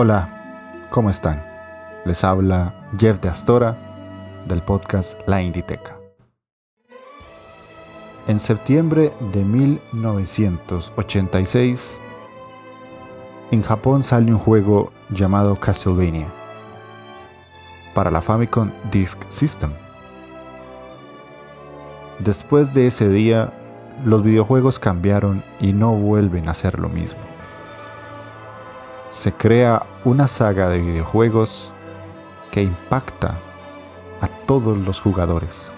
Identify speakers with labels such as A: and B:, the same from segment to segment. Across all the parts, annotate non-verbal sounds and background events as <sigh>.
A: Hola, ¿cómo están? Les habla Jeff de Astora del podcast La Inditeca. En septiembre de 1986, en Japón sale un juego llamado Castlevania para la Famicom Disk System. Después de ese día, los videojuegos cambiaron y no vuelven a ser lo mismo se crea una saga de videojuegos que impacta a todos los jugadores.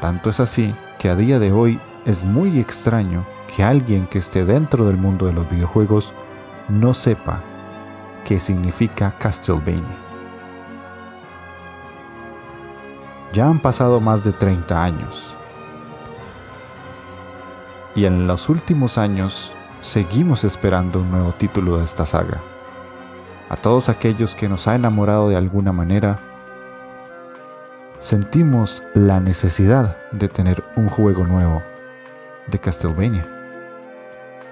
A: Tanto es así que a día de hoy es muy extraño que alguien que esté dentro del mundo de los videojuegos no sepa qué significa Castlevania. Ya han pasado más de 30 años. Y en los últimos años seguimos esperando un nuevo título de esta saga. A todos aquellos que nos ha enamorado de alguna manera, sentimos la necesidad de tener un juego nuevo de Castlevania.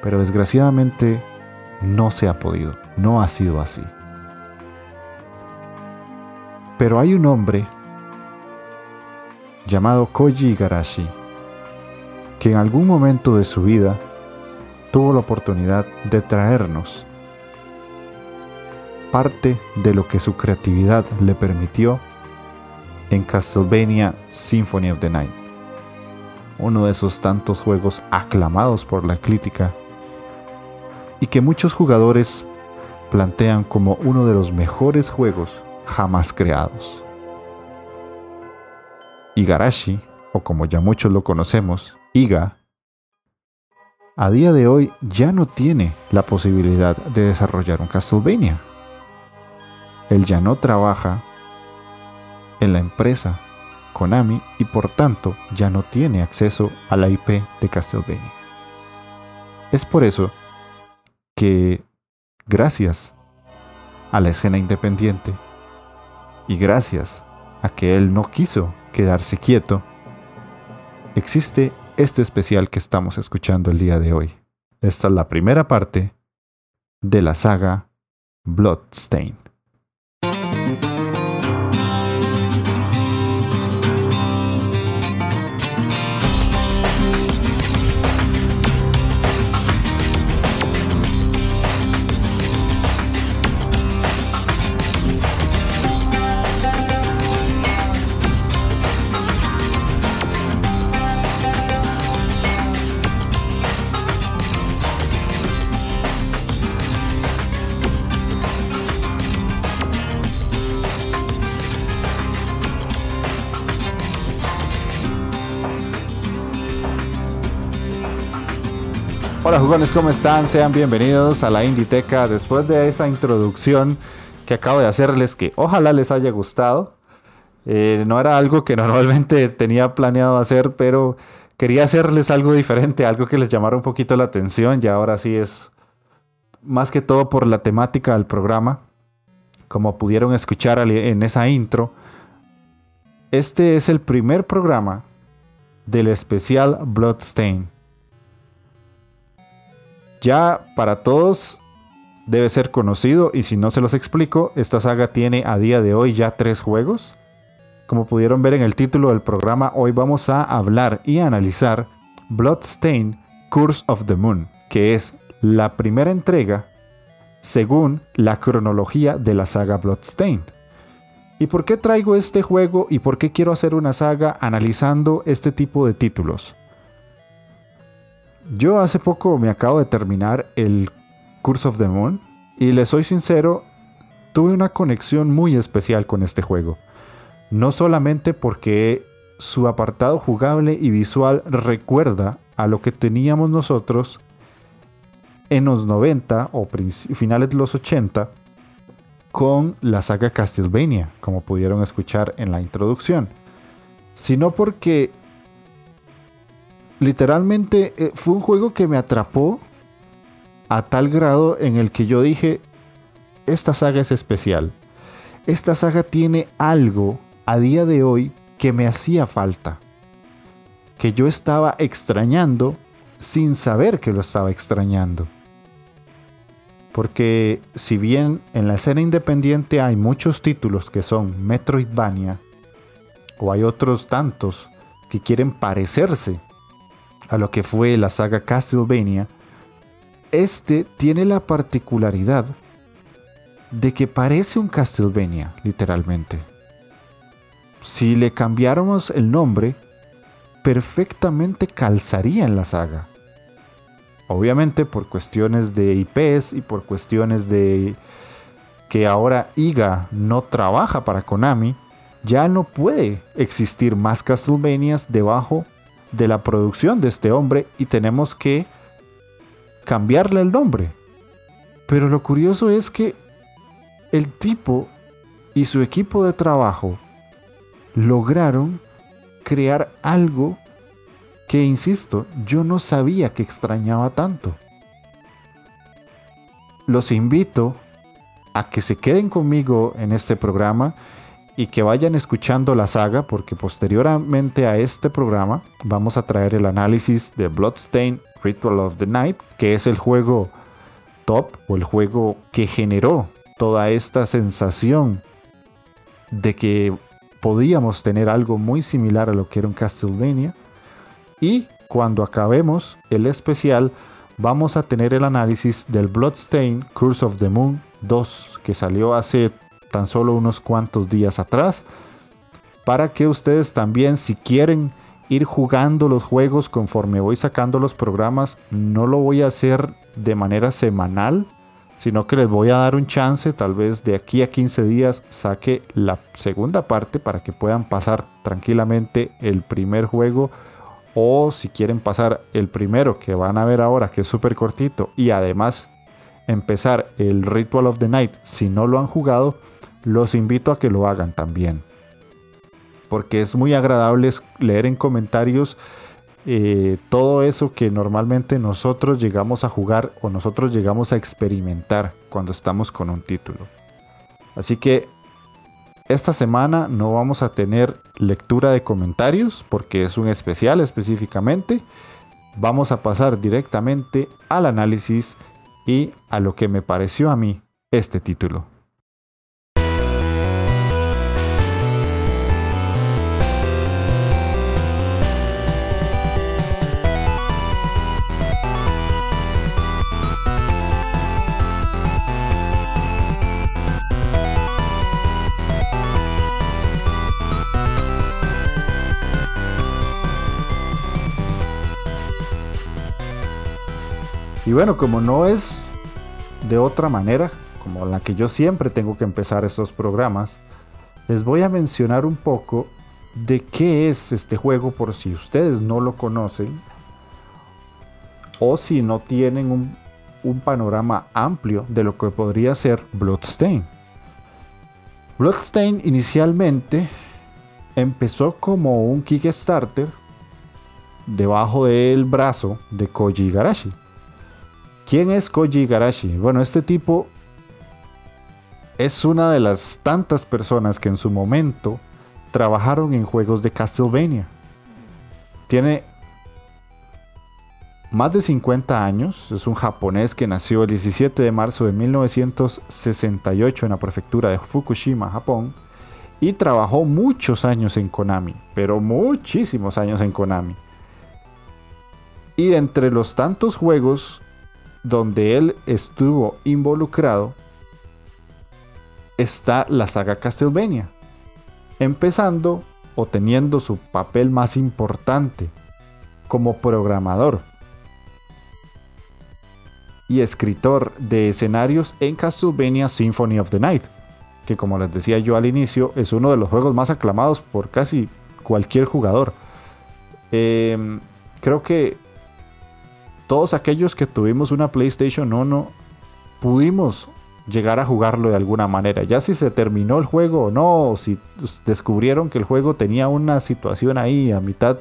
A: Pero desgraciadamente no se ha podido, no ha sido así. Pero hay un hombre llamado Koji Igarashi que en algún momento de su vida tuvo la oportunidad de traernos parte de lo que su creatividad le permitió en Castlevania Symphony of the Night, uno de esos tantos juegos aclamados por la crítica y que muchos jugadores plantean como uno de los mejores juegos jamás creados. Igarashi, o como ya muchos lo conocemos, Iga, a día de hoy ya no tiene la posibilidad de desarrollar un Castlevania. Él ya no trabaja en la empresa Konami y por tanto ya no tiene acceso a la IP de Castlevania. Es por eso que gracias a la escena independiente y gracias a que él no quiso quedarse quieto, existe este especial que estamos escuchando el día de hoy. Esta es la primera parte de la saga Bloodstain. Jugones, ¿cómo están? Sean bienvenidos a la Inditeca. Después de esa introducción que acabo de hacerles, que ojalá les haya gustado. Eh, no era algo que <laughs> normalmente tenía planeado hacer, pero quería hacerles algo diferente, algo que les llamara un poquito la atención. Y ahora sí es más que todo por la temática del programa. Como pudieron escuchar en esa intro, este es el primer programa del especial Bloodstain ya para todos debe ser conocido y si no se los explico, esta saga tiene a día de hoy ya tres juegos. Como pudieron ver en el título del programa, hoy vamos a hablar y analizar Bloodstain Curse of the Moon, que es la primera entrega según la cronología de la saga Bloodstained. ¿Y por qué traigo este juego y por qué quiero hacer una saga analizando este tipo de títulos? Yo hace poco me acabo de terminar el Curse of the Moon y le soy sincero, tuve una conexión muy especial con este juego. No solamente porque su apartado jugable y visual recuerda a lo que teníamos nosotros en los 90 o finales de los 80 con la saga Castlevania, como pudieron escuchar en la introducción, sino porque literalmente eh, fue un juego que me atrapó a tal grado en el que yo dije, esta saga es especial. Esta saga tiene algo a día de hoy que me hacía falta, que yo estaba extrañando sin saber que lo estaba extrañando. Porque si bien en la escena independiente hay muchos títulos que son Metroidvania, o hay otros tantos que quieren parecerse a lo que fue la saga Castlevania, este tiene la particularidad de que parece un Castlevania, literalmente. Si le cambiáramos el nombre, perfectamente calzaría en la saga. Obviamente por cuestiones de IPs y por cuestiones de que ahora IGA no trabaja para Konami, ya no puede existir más Castlevanias debajo de la producción de este hombre y tenemos que cambiarle el nombre. Pero lo curioso es que el tipo y su equipo de trabajo lograron crear algo que, insisto, yo no sabía que extrañaba tanto. Los invito a que se queden conmigo en este programa y que vayan escuchando la saga porque posteriormente a este programa vamos a traer el análisis de Bloodstained Ritual of the Night, que es el juego top o el juego que generó toda esta sensación de que podíamos tener algo muy similar a lo que era un Castlevania. Y cuando acabemos el especial, vamos a tener el análisis del Bloodstain Curse of the Moon 2, que salió hace tan solo unos cuantos días atrás, para que ustedes también, si quieren ir jugando los juegos conforme voy sacando los programas, no lo voy a hacer de manera semanal, sino que les voy a dar un chance, tal vez de aquí a 15 días saque la segunda parte para que puedan pasar tranquilamente el primer juego o si quieren pasar el primero que van a ver ahora, que es súper cortito, y además empezar el Ritual of the Night si no lo han jugado, los invito a que lo hagan también. Porque es muy agradable leer en comentarios eh, todo eso que normalmente nosotros llegamos a jugar o nosotros llegamos a experimentar cuando estamos con un título. Así que esta semana no vamos a tener lectura de comentarios porque es un especial específicamente. Vamos a pasar directamente al análisis y a lo que me pareció a mí este título. Y bueno, como no es de otra manera, como la que yo siempre tengo que empezar estos programas, les voy a mencionar un poco de qué es este juego por si ustedes no lo conocen o si no tienen un, panorama amplio de lo que podría ser Bloodstain. Bloodstain inicialmente empezó como un Kickstarter debajo del brazo de Koji Igarashi ¿Quién es Koji Igarashi? Bueno, este tipo es una de las tantas personas que en su momento trabajaron en juegos de Castlevania. Tiene más de 50 años, es un japonés que nació el 17 de marzo de 1968 en la prefectura de Fukushima, Japón, y trabajó muchos años en Konami, pero muchísimos años en Konami. Y entre los tantos juegos donde él estuvo involucrado está la saga Castlevania, empezando o teniendo su papel más importante como programador y escritor de escenarios en Castlevania Symphony of the Night, que como les decía yo al inicio es uno de los juegos más aclamados por casi cualquier jugador. Em, creo que todos aquellos que tuvimos una PlayStation 1 pudimos llegar a jugarlo de alguna manera. Ya si se terminó el juego o no, o si descubrieron que el juego tenía una situación ahí a mitad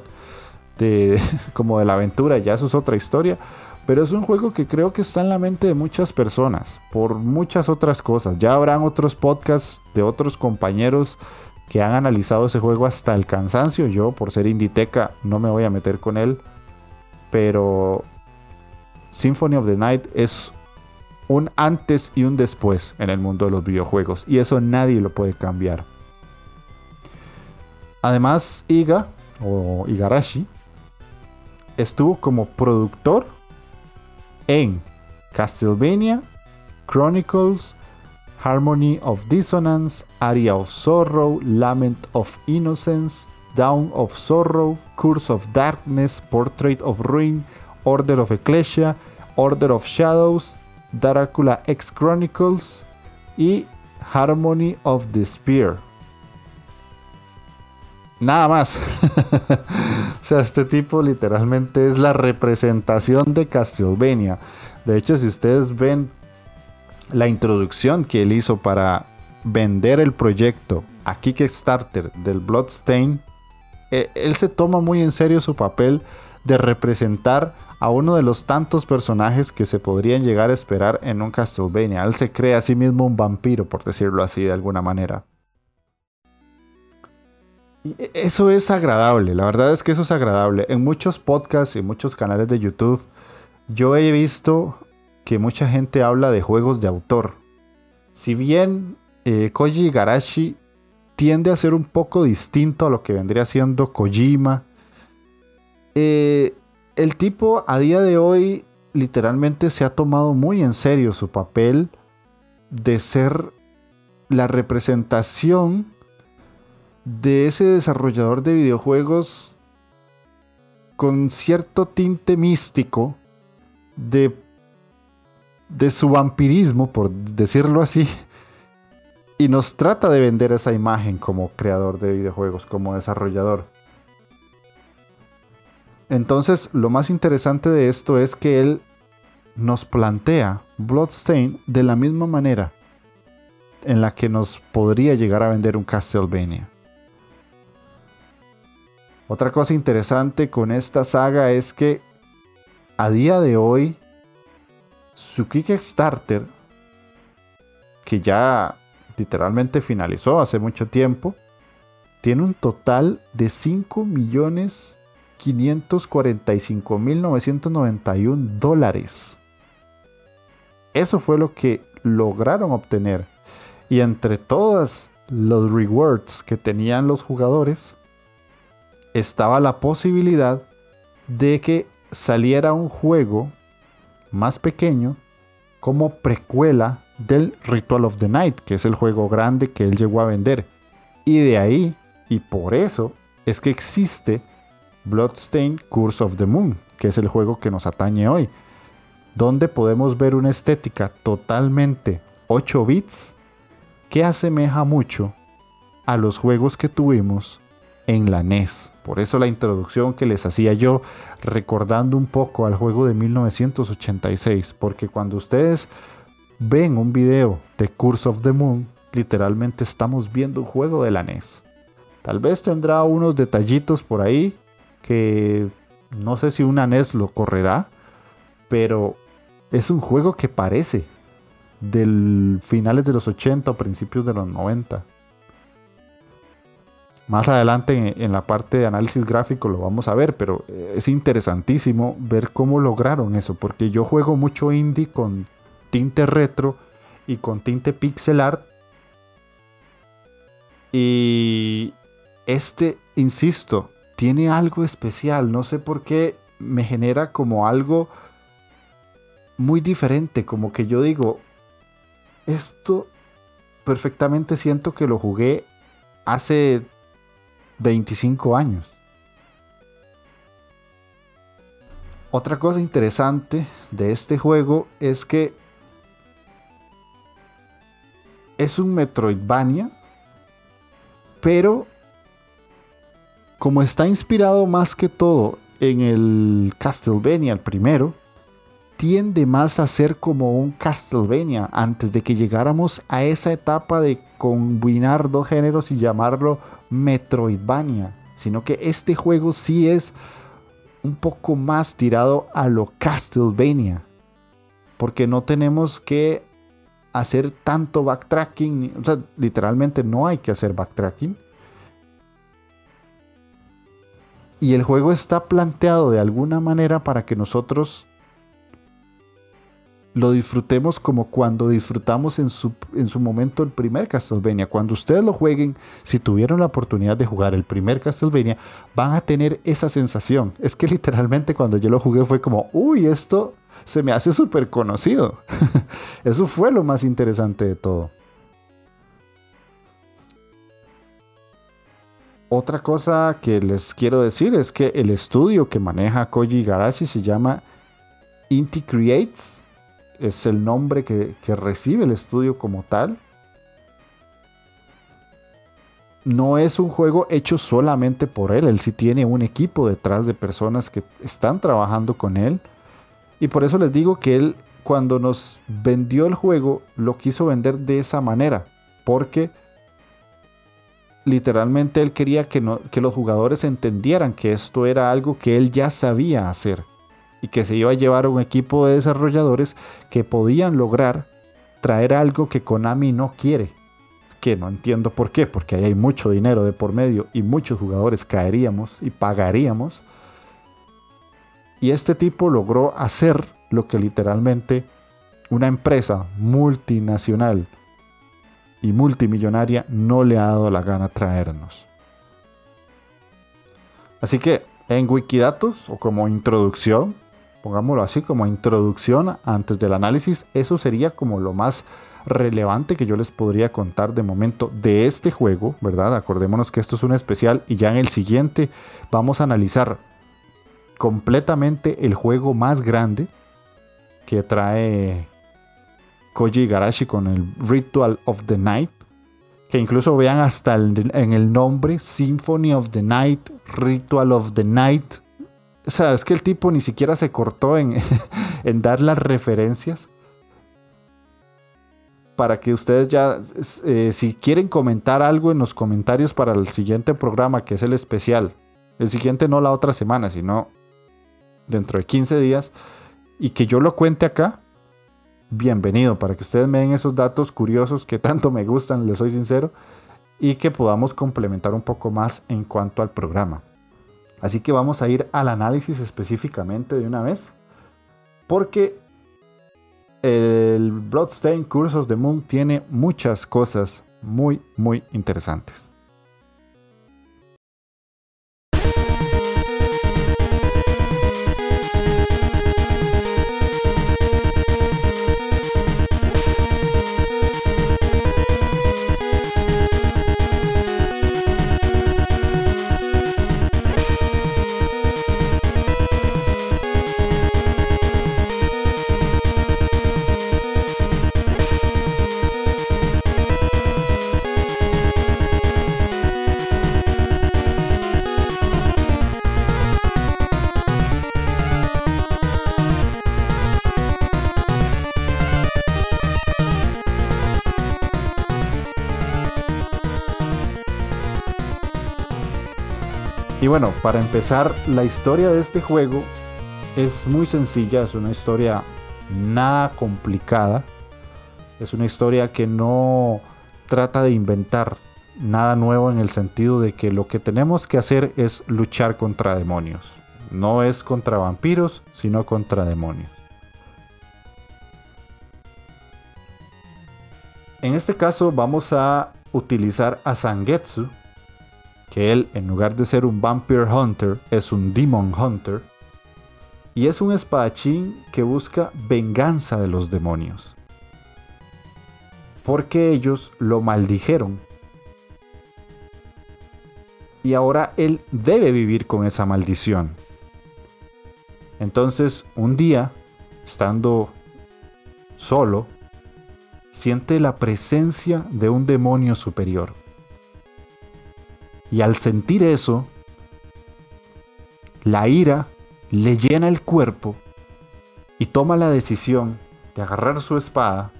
A: de <laughs> como de la aventura, ya eso es otra historia. Pero es un juego que creo que está en la mente de muchas personas por muchas otras cosas. Ya habrán otros podcasts de otros compañeros que han analizado ese juego hasta el cansancio. Yo, por ser Inditeca, no me voy a meter con él. Pero Symphony of the Night es un antes y un después en el mundo de los videojuegos. Y eso nadie lo puede cambiar. Además, Iga o Igarashi estuvo como productor en Castlevania, Chronicles, Harmony of Dissonance, Aria of Sorrow, Lament of Innocence, Down of Sorrow, Curse of Darkness, Portrait of Ruin, Order of Ecclesia, Order of Shadows, Dracula X Chronicles y Harmony of the Spear. Nada más. <laughs> o sea, este tipo literalmente es la representación de Castlevania. De hecho, si ustedes ven la introducción que él hizo para vender el proyecto a Kickstarter del Bloodstain, eh, él se toma muy en serio su papel de representar a uno de los tantos personajes que se podrían llegar a esperar en un Castlevania. Él se cree a sí mismo un vampiro, por decirlo así de alguna manera. Y e, eso es agradable, la verdad es que eso es agradable. En muchos podcasts y muchos canales de YouTube, yo he visto que mucha gente habla de juegos de autor. Si bien eh, Koji Garashi tiende a ser un poco distinto a lo que vendría siendo Kojima, eh, el tipo a día de hoy literalmente se ha tomado muy en serio su papel de ser la representación de ese desarrollador de videojuegos con cierto tinte místico de, de su vampirismo, por decirlo así, y nos trata de vender esa imagen como creador de videojuegos, como desarrollador. Entonces, lo más interesante de esto es que él nos plantea Bloodstain de la misma manera en la que nos podría llegar a vender un Castlevania. Otra cosa interesante con esta saga es que a día de hoy su Kickstarter, que ya literalmente finalizó hace mucho tiempo, tiene un total de 5 millones 545.991 dólares. Eso fue lo que lograron obtener. Y entre todos los rewards que tenían los jugadores, estaba la posibilidad de que saliera un juego más pequeño como precuela del Ritual of the Night, que es el juego grande que él llegó a vender. Y de ahí, y por eso, es que existe Bloodstain Curse of the Moon, que es el juego que nos atañe hoy, donde podemos ver una estética totalmente 8 bits que asemeja mucho a los juegos que tuvimos en la NES. Por eso la introducción que les hacía yo recordando un poco al juego de 1986, porque cuando ustedes ven un video de Curse of the Moon, literalmente estamos viendo un juego de la NES. Tal vez tendrá unos detallitos por ahí que no sé si una NES lo correrá, pero es un juego que parece del finales de los 80 o principios de los 90. Más adelante en, la parte de análisis gráfico lo vamos a ver, pero es interesantísimo ver cómo lograron eso, porque yo juego mucho indie con tinte retro y con tinte pixel art. Y este, insisto, tiene algo especial. No sé por qué me genera como algo muy diferente, como que yo digo, esto perfectamente siento que lo jugué hace 25 años. Otra cosa interesante de este juego es que es un Metroidvania, pero como está inspirado más que todo en el Castlevania, el primero, tiende más a ser como un Castlevania antes de que llegáramos a esa etapa de combinar dos géneros y llamarlo Metroidvania, sino que este juego sí es un poco más tirado a lo Castlevania, porque no tenemos que hacer tanto backtracking, o sea, literalmente no hay que hacer backtracking. Y el juego está planteado de alguna manera para que nosotros lo disfrutemos como cuando disfrutamos en su, en su momento el primer Castlevania. Cuando ustedes lo jueguen, si tuvieron la oportunidad de jugar el primer Castlevania, van a tener esa sensación. Es que literalmente cuando yo lo jugué fue como, uy, esto se me hace súper conocido. <laughs> Eso fue lo más interesante de todo. Otra cosa que les quiero decir es que el estudio que maneja Koji Garashi se llama Inti Creates es el nombre que, recibe el estudio como tal. No es un juego hecho solamente por él, él sí tiene un equipo detrás de personas que están trabajando con él. Y por eso les digo que él cuando nos vendió el juego lo quiso vender de esa manera, porque literalmente él quería que, los jugadores entendieran que esto era algo que él ya sabía hacer y que se iba a llevar un equipo de desarrolladores que podían lograr traer algo que Konami no quiere. Que no entiendo por qué, porque ahí hay mucho dinero de por medio y muchos jugadores caeríamos y pagaríamos. Y este tipo logró hacer lo que literalmente una empresa multinacional y multimillonaria no le ha dado la gana traernos. Así que en Wikidatos o como introducción pongámoslo así, como introducción antes del análisis, eso sería como lo más relevante que yo les podría contar de momento de este juego, ¿verdad? Acordémonos que esto es un especial y ya en el siguiente vamos a analizar completamente el juego más grande que trae Koji Garashi con el Ritual of the Night. Que incluso vean hasta en el nombre Symphony of the Night, Ritual of the Night. O sea, es que el tipo ni siquiera se cortó <laughs> en, dar las referencias. Para que ustedes ya, eh, si quieren comentar algo en los comentarios para el siguiente programa, que es el especial. El siguiente no la otra semana, sino dentro de 15 días. Y que yo lo cuente acá. Bienvenido, para que ustedes me den esos datos curiosos que tanto me gustan, les soy sincero. Y que podamos complementar un poco más en cuanto al programa. Así que vamos a ir al análisis específicamente de una vez. Porque el Bloodstained Curse of the Moon tiene muchas cosas muy, muy interesantes. Y bueno, para empezar, la historia de este juego es muy sencilla, es una historia nada complicada, es una historia que no trata de inventar nada nuevo en el sentido de que lo que tenemos que hacer es luchar contra demonios. No es contra vampiros, sino contra demonios. En este caso vamos a utilizar a Sangetsu, que él, en lugar de ser un Vampire Hunter, es un Demon Hunter. Y es un espadachín que busca venganza de los demonios. Porque ellos lo maldijeron. Y ahora él debe vivir con esa maldición. Entonces, un día, estando solo, siente la presencia de un demonio superior. Y al sentir eso, la ira le llena el cuerpo y toma la decisión de agarrar su espada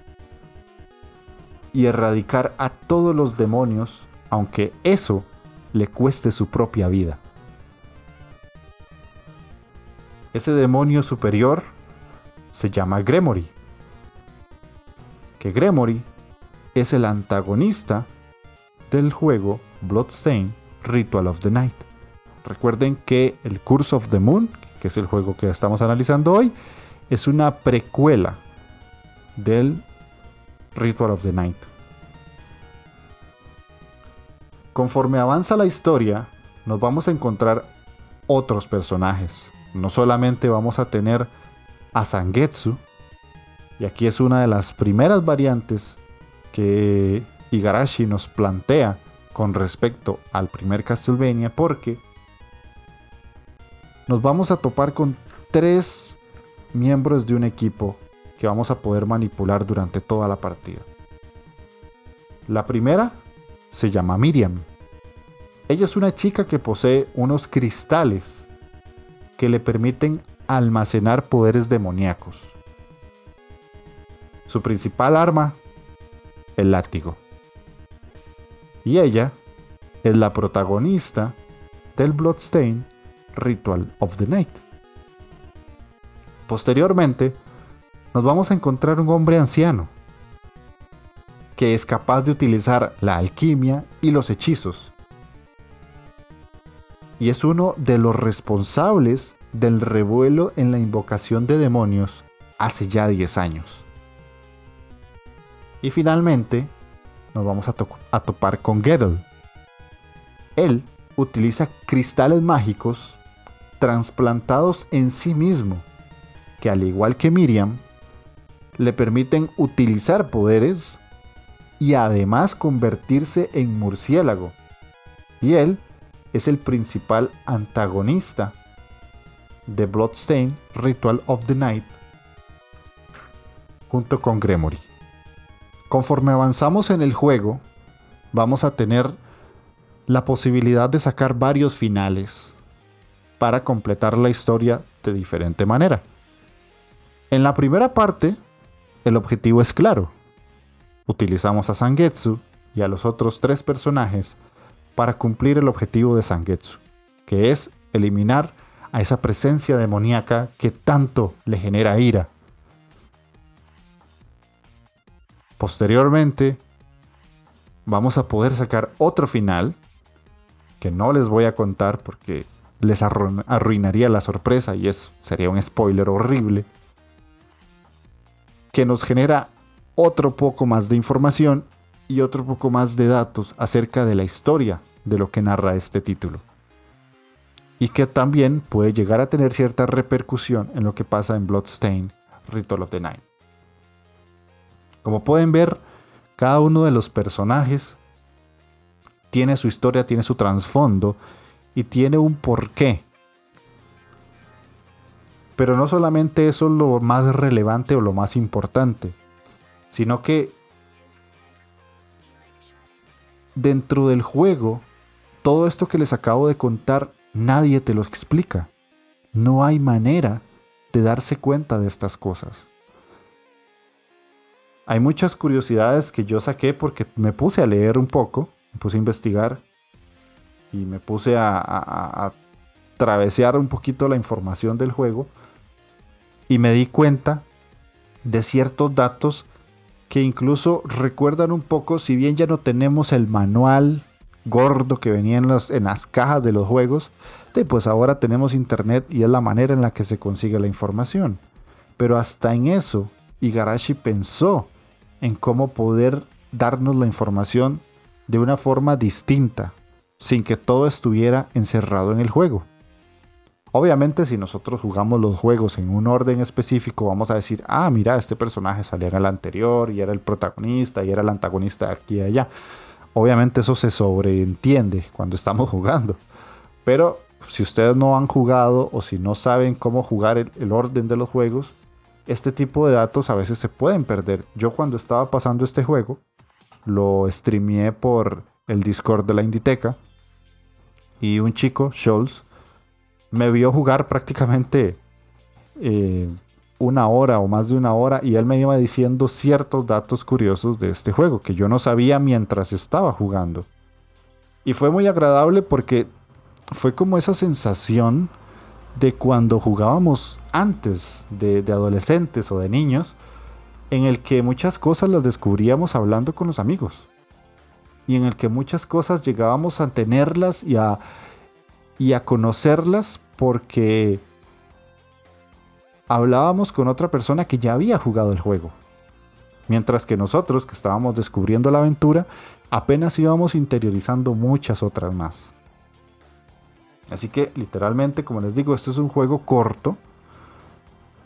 A: y erradicar a todos los demonios, aunque eso le cueste su propia vida. Ese demonio superior se llama Gremory. Que Gremory es el antagonista del juego Bloodstain Ritual of the Night. Recuerden que el Curse of the Moon, que es el juego que estamos analizando hoy, es una precuela del Ritual of the Night. Conforme avanza la historia, nos vamos a encontrar otros personajes. No solamente vamos a tener a Sangetsu, y aquí es una de las primeras variantes que Igarashi nos plantea con respecto al primer Castlevania, porque nos vamos a topar con tres miembros de un equipo que vamos a poder manipular durante toda la partida. La primera se llama Miriam. Ella es una chica que posee unos cristales que le permiten almacenar poderes demoníacos. Su principal arma, el látigo. Y ella es la protagonista del Bloodstain Ritual of the Night. Posteriormente, nos vamos a encontrar un hombre anciano que es capaz de utilizar la alquimia y los hechizos. Y es uno de los responsables del revuelo en la invocación de demonios hace ya 10 años. Y finalmente, nos vamos a, a topar con Gettle. Él utiliza cristales mágicos transplantados en sí mismo, que al igual que Miriam, le permiten utilizar poderes y además convertirse en murciélago. Y él es el principal antagonista de Bloodstain Ritual of the Night junto con Gremory. Conforme avanzamos en el juego, vamos a tener la posibilidad de sacar varios finales para completar la historia de diferente manera. En la primera parte, el objetivo es claro. Utilizamos a Sangetsu y a los otros tres personajes para cumplir el objetivo de Sangetsu, que es eliminar a esa presencia demoníaca que tanto le genera ira. Posteriormente, vamos a poder sacar otro final que no les voy a contar porque les arruinaría la sorpresa y eso sería un spoiler horrible, que nos genera otro poco más de información y otro poco más de datos acerca de la historia de lo que narra este título. Y que también puede llegar a tener cierta repercusión en lo que pasa en Bloodstain Ritual of the Night. Como pueden ver, cada uno de los personajes tiene su historia, tiene su trasfondo y tiene un porqué. Pero no solamente eso es lo más relevante o lo más importante, sino que dentro del juego, todo esto que les acabo de contar, nadie te lo explica. No hay manera de darse cuenta de estas cosas. Hay muchas curiosidades que yo saqué porque me puse a leer un poco, me puse a investigar y me puse a, a, travesear un poquito la información del juego y me di cuenta de ciertos datos que incluso recuerdan un poco, si bien ya no tenemos el manual gordo que venía en, en las cajas de los juegos, pues ahora tenemos internet y es la manera en la que se consigue la información. Pero hasta en eso, Igarashi pensó en cómo poder darnos la información de una forma distinta, sin que todo estuviera encerrado en el juego. Obviamente si nosotros jugamos los juegos en un orden específico, vamos a decir, ah, mira, este personaje salía en el anterior y era el protagonista y era el antagonista de aquí y allá. Obviamente eso se sobreentiende cuando estamos jugando. Pero si ustedes no han jugado o si no saben cómo jugar el, orden de los juegos, este tipo de datos a veces se pueden perder. Yo cuando estaba pasando este juego, lo streameé por el Discord de la Inditeca y un chico, Scholz, me vio jugar prácticamente eh, una hora o más de una hora y él me iba diciendo ciertos datos curiosos de este juego que yo no sabía mientras estaba jugando. Y fue muy agradable porque fue como esa sensación de cuando jugábamos antes de, adolescentes o de niños, en el que muchas cosas las descubríamos hablando con los amigos. Y en el que muchas cosas llegábamos a tenerlas y a, y a conocerlas porque hablábamos con otra persona que ya había jugado el juego. Mientras que nosotros, que estábamos descubriendo la aventura, apenas íbamos interiorizando muchas otras más. Así que literalmente, como les digo, este es un juego corto.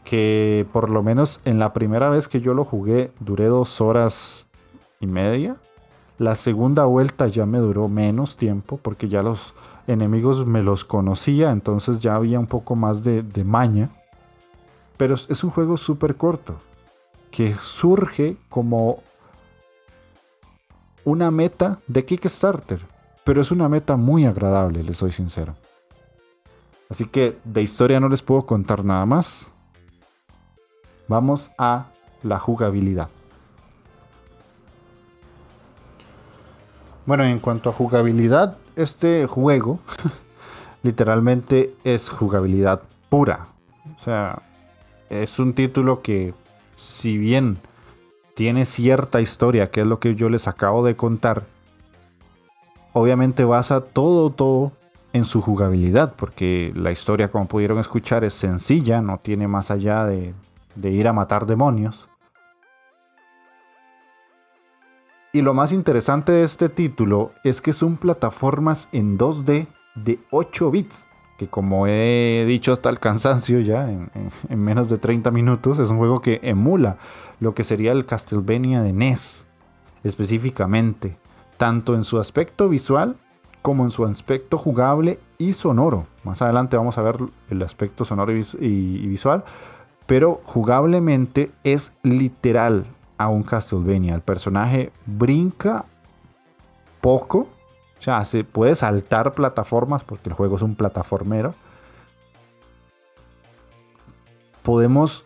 A: Que por lo menos en la primera vez que yo lo jugué duré dos horas y media. La segunda vuelta ya me duró menos tiempo porque ya los enemigos me los conocía, entonces ya había un poco más de, maña. Pero es un juego súper corto, que surge como una meta de Kickstarter, pero es una meta muy agradable, les soy sincero. Así que de historia no les puedo contar nada más. Vamos a la jugabilidad. Bueno, en cuanto a jugabilidad, este juego <laughs> literalmente es jugabilidad pura. O sea, es un título que, si bien tiene cierta historia, que es lo que yo les acabo de contar, obviamente basa todo, todo en su jugabilidad, porque la historia, como pudieron escuchar, es sencilla, no tiene más allá de, ir a matar demonios. Y lo más interesante de este título es que son plataformas en 2D de 8 bits, que como he dicho hasta el cansancio ya en, menos de 30 minutos, es un juego que emula lo que sería el Castlevania de NES, específicamente, tanto en su aspecto visual como en su aspecto jugable y sonoro. Más adelante vamos a ver el aspecto sonoro y visual, pero jugablemente es literal a un Castlevania. El personaje brinca poco, o sea, se puede saltar plataformas porque el juego es un plataformero. Podemos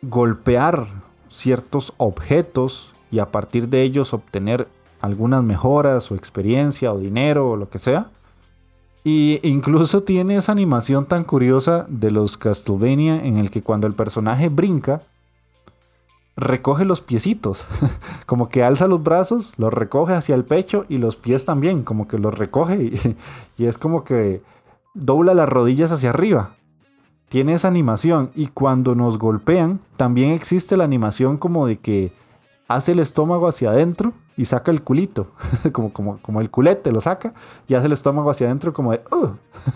A: golpear ciertos objetos y a partir de ellos obtener algunas mejoras o experiencia o dinero o lo que sea. Y incluso <laughs> tiene esa animación tan curiosa de los Castlevania en el que cuando el personaje brinca, recoge los piecitos, <laughs> como que alza los brazos, los recoge hacia el pecho y los pies también, como que los recoge <laughs> y, es como que dobla las rodillas hacia arriba. Tiene esa animación y cuando nos golpean también existe la animación como de que hace el estómago hacia adentro y saca el culito, <laughs> como, como, como el culete lo saca y hace el estómago hacia adentro como de...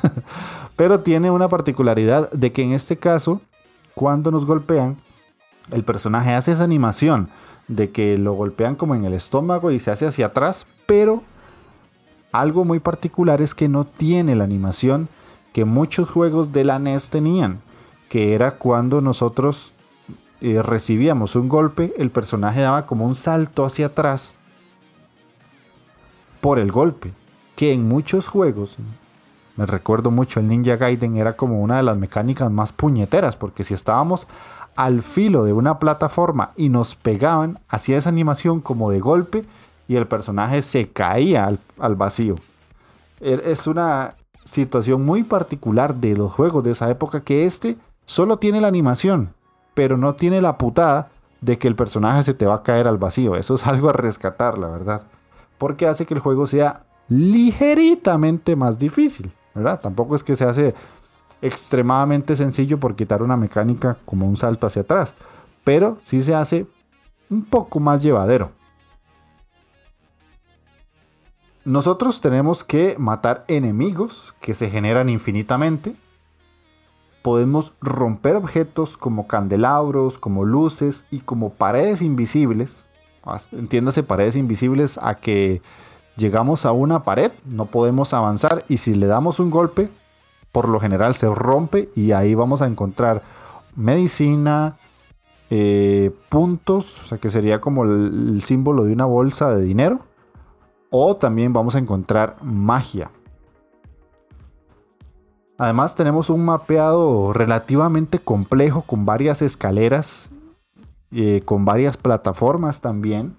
A: <laughs> Pero tiene una particularidad de que en este caso, cuando nos golpean, el personaje hace esa animación de que lo golpean como en el estómago y se hace hacia atrás, pero algo muy particular es que no tiene la animación que muchos juegos de la NES tenían, que era cuando nosotros eh, recibíamos un golpe, el personaje daba como un salto hacia atrás por el golpe, que en muchos juegos, me recuerdo mucho el Ninja Gaiden era como una de las mecánicas más puñeteras, porque si estábamos al filo de una plataforma y nos pegaban, hacía esa animación como de golpe y el personaje se caía al, vacío. E, es una situación muy particular de los juegos de esa época que este solo tiene la animación, pero no tiene la putada de que el personaje se te va a caer al vacío. Eso es algo a rescatar, la verdad. Porque hace que el juego sea ligeritamente más difícil, ¿verdad? Tampoco es que se hace extremadamente sencillo por quitar una mecánica como un salto hacia atrás, pero sí se hace un poco más llevadero. nosotros tenemos que matar enemigos que se generan infinitamente. Podemos romper objetos como candelabros, como luces y como paredes invisibles. Entiéndase paredes invisibles a que llegamos a una pared, no podemos avanzar y si le damos un golpe, por lo general se rompe y ahí vamos a encontrar medicina, eh, puntos, o sea que sería como el símbolo de una bolsa de dinero o también vamos a encontrar magia. Además tenemos un mapeado relativamente complejo con varias escaleras, eh, con varias plataformas también,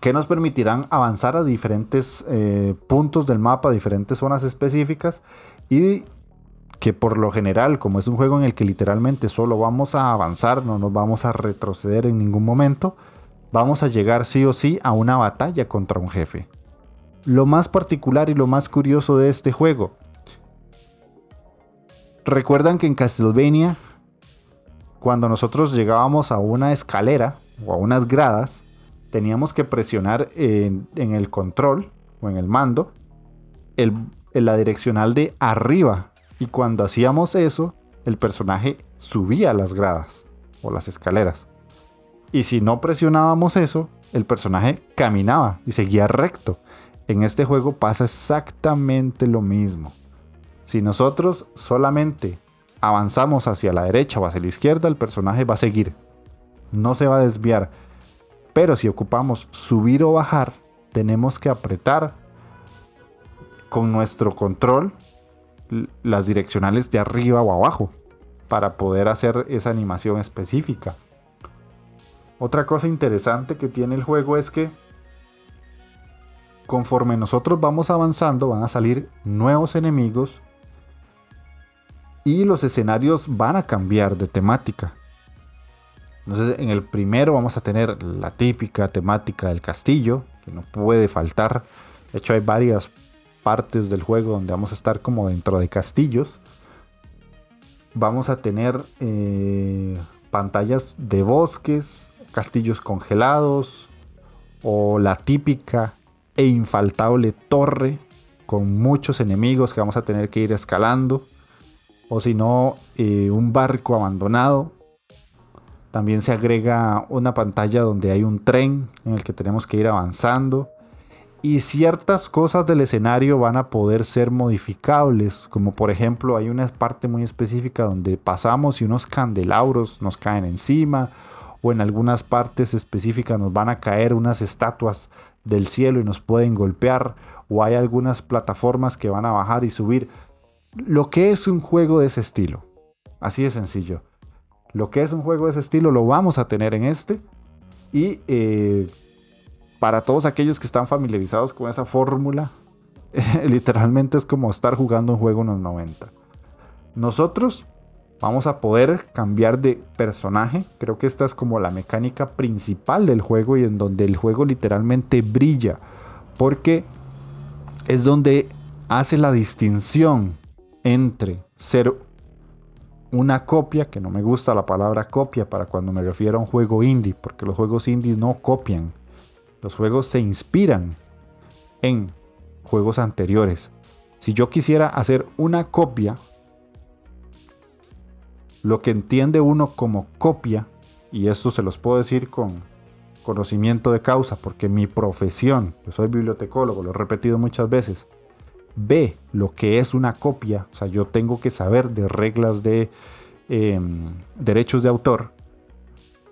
A: que nos permitirán avanzar a diferentes eh, puntos del mapa, diferentes zonas específicas y que por lo general, como es un juego en el que literalmente solo vamos a avanzar, no nos vamos a retroceder en ningún momento, vamos a llegar sí o sí a una batalla contra un jefe. Lo más particular y lo más curioso de este juego. Recuerdan que en Castlevania, cuando nosotros llegábamos a una escalera o a unas gradas, teníamos que presionar en, el control o en el mando en la direccional de arriba. Y cuando hacíamos eso, el personaje subía las gradas o las escaleras. Y si no presionábamos eso, el personaje caminaba y seguía recto. En este juego pasa exactamente lo mismo. Si nosotros solamente avanzamos hacia la derecha o hacia la izquierda, el personaje va a seguir. No se va a desviar. Pero si ocupamos subir o bajar, tenemos que apretar con nuestro control las direccionales de arriba o abajo para poder hacer esa animación específica. Otra cosa interesante que tiene el juego es que conforme nosotros vamos avanzando van a salir nuevos enemigos y los escenarios van a cambiar de temática. Entonces en el primero vamos a tener la típica temática del castillo, que no puede faltar. De hecho hay varias partes del juego donde vamos a estar como dentro de castillos. Vamos a tener eh, pantallas de bosques, castillos congelados o la típica e infaltable torre con muchos enemigos que vamos a tener que ir escalando o si no eh, un barco abandonado también se agrega una pantalla donde hay un tren en el que tenemos que ir avanzando y ciertas cosas del escenario van a poder ser modificables, como por ejemplo hay una parte muy específica donde pasamos y unos candelabros nos caen encima, o en algunas partes específicas nos van a caer unas estatuas del cielo y nos pueden golpear, o hay algunas plataformas que van a bajar y subir. Lo que es un juego de ese estilo, así de sencillo. Lo que es un juego de ese estilo lo vamos a tener en este. Y eh, para todos aquellos que están familiarizados con esa fórmula, <laughs> literalmente es como estar jugando un juego en los 90. Nosotros vamos a poder cambiar de personaje. Creo que esta es como la mecánica principal del juego y en donde el juego literalmente brilla. Porque es donde hace la distinción entre ser una copia, que no me gusta la palabra copia para cuando me refiero a un juego indie, porque los juegos indie no copian. Los juegos se inspiran en juegos anteriores. Si yo quisiera hacer una copia lo que entiende uno como copia, y esto se los puedo decir con conocimiento de causa, porque mi profesión, yo soy bibliotecólogo, lo he repetido muchas veces, ve lo que es una copia, o sea, yo tengo que saber de reglas de em, derechos de autor.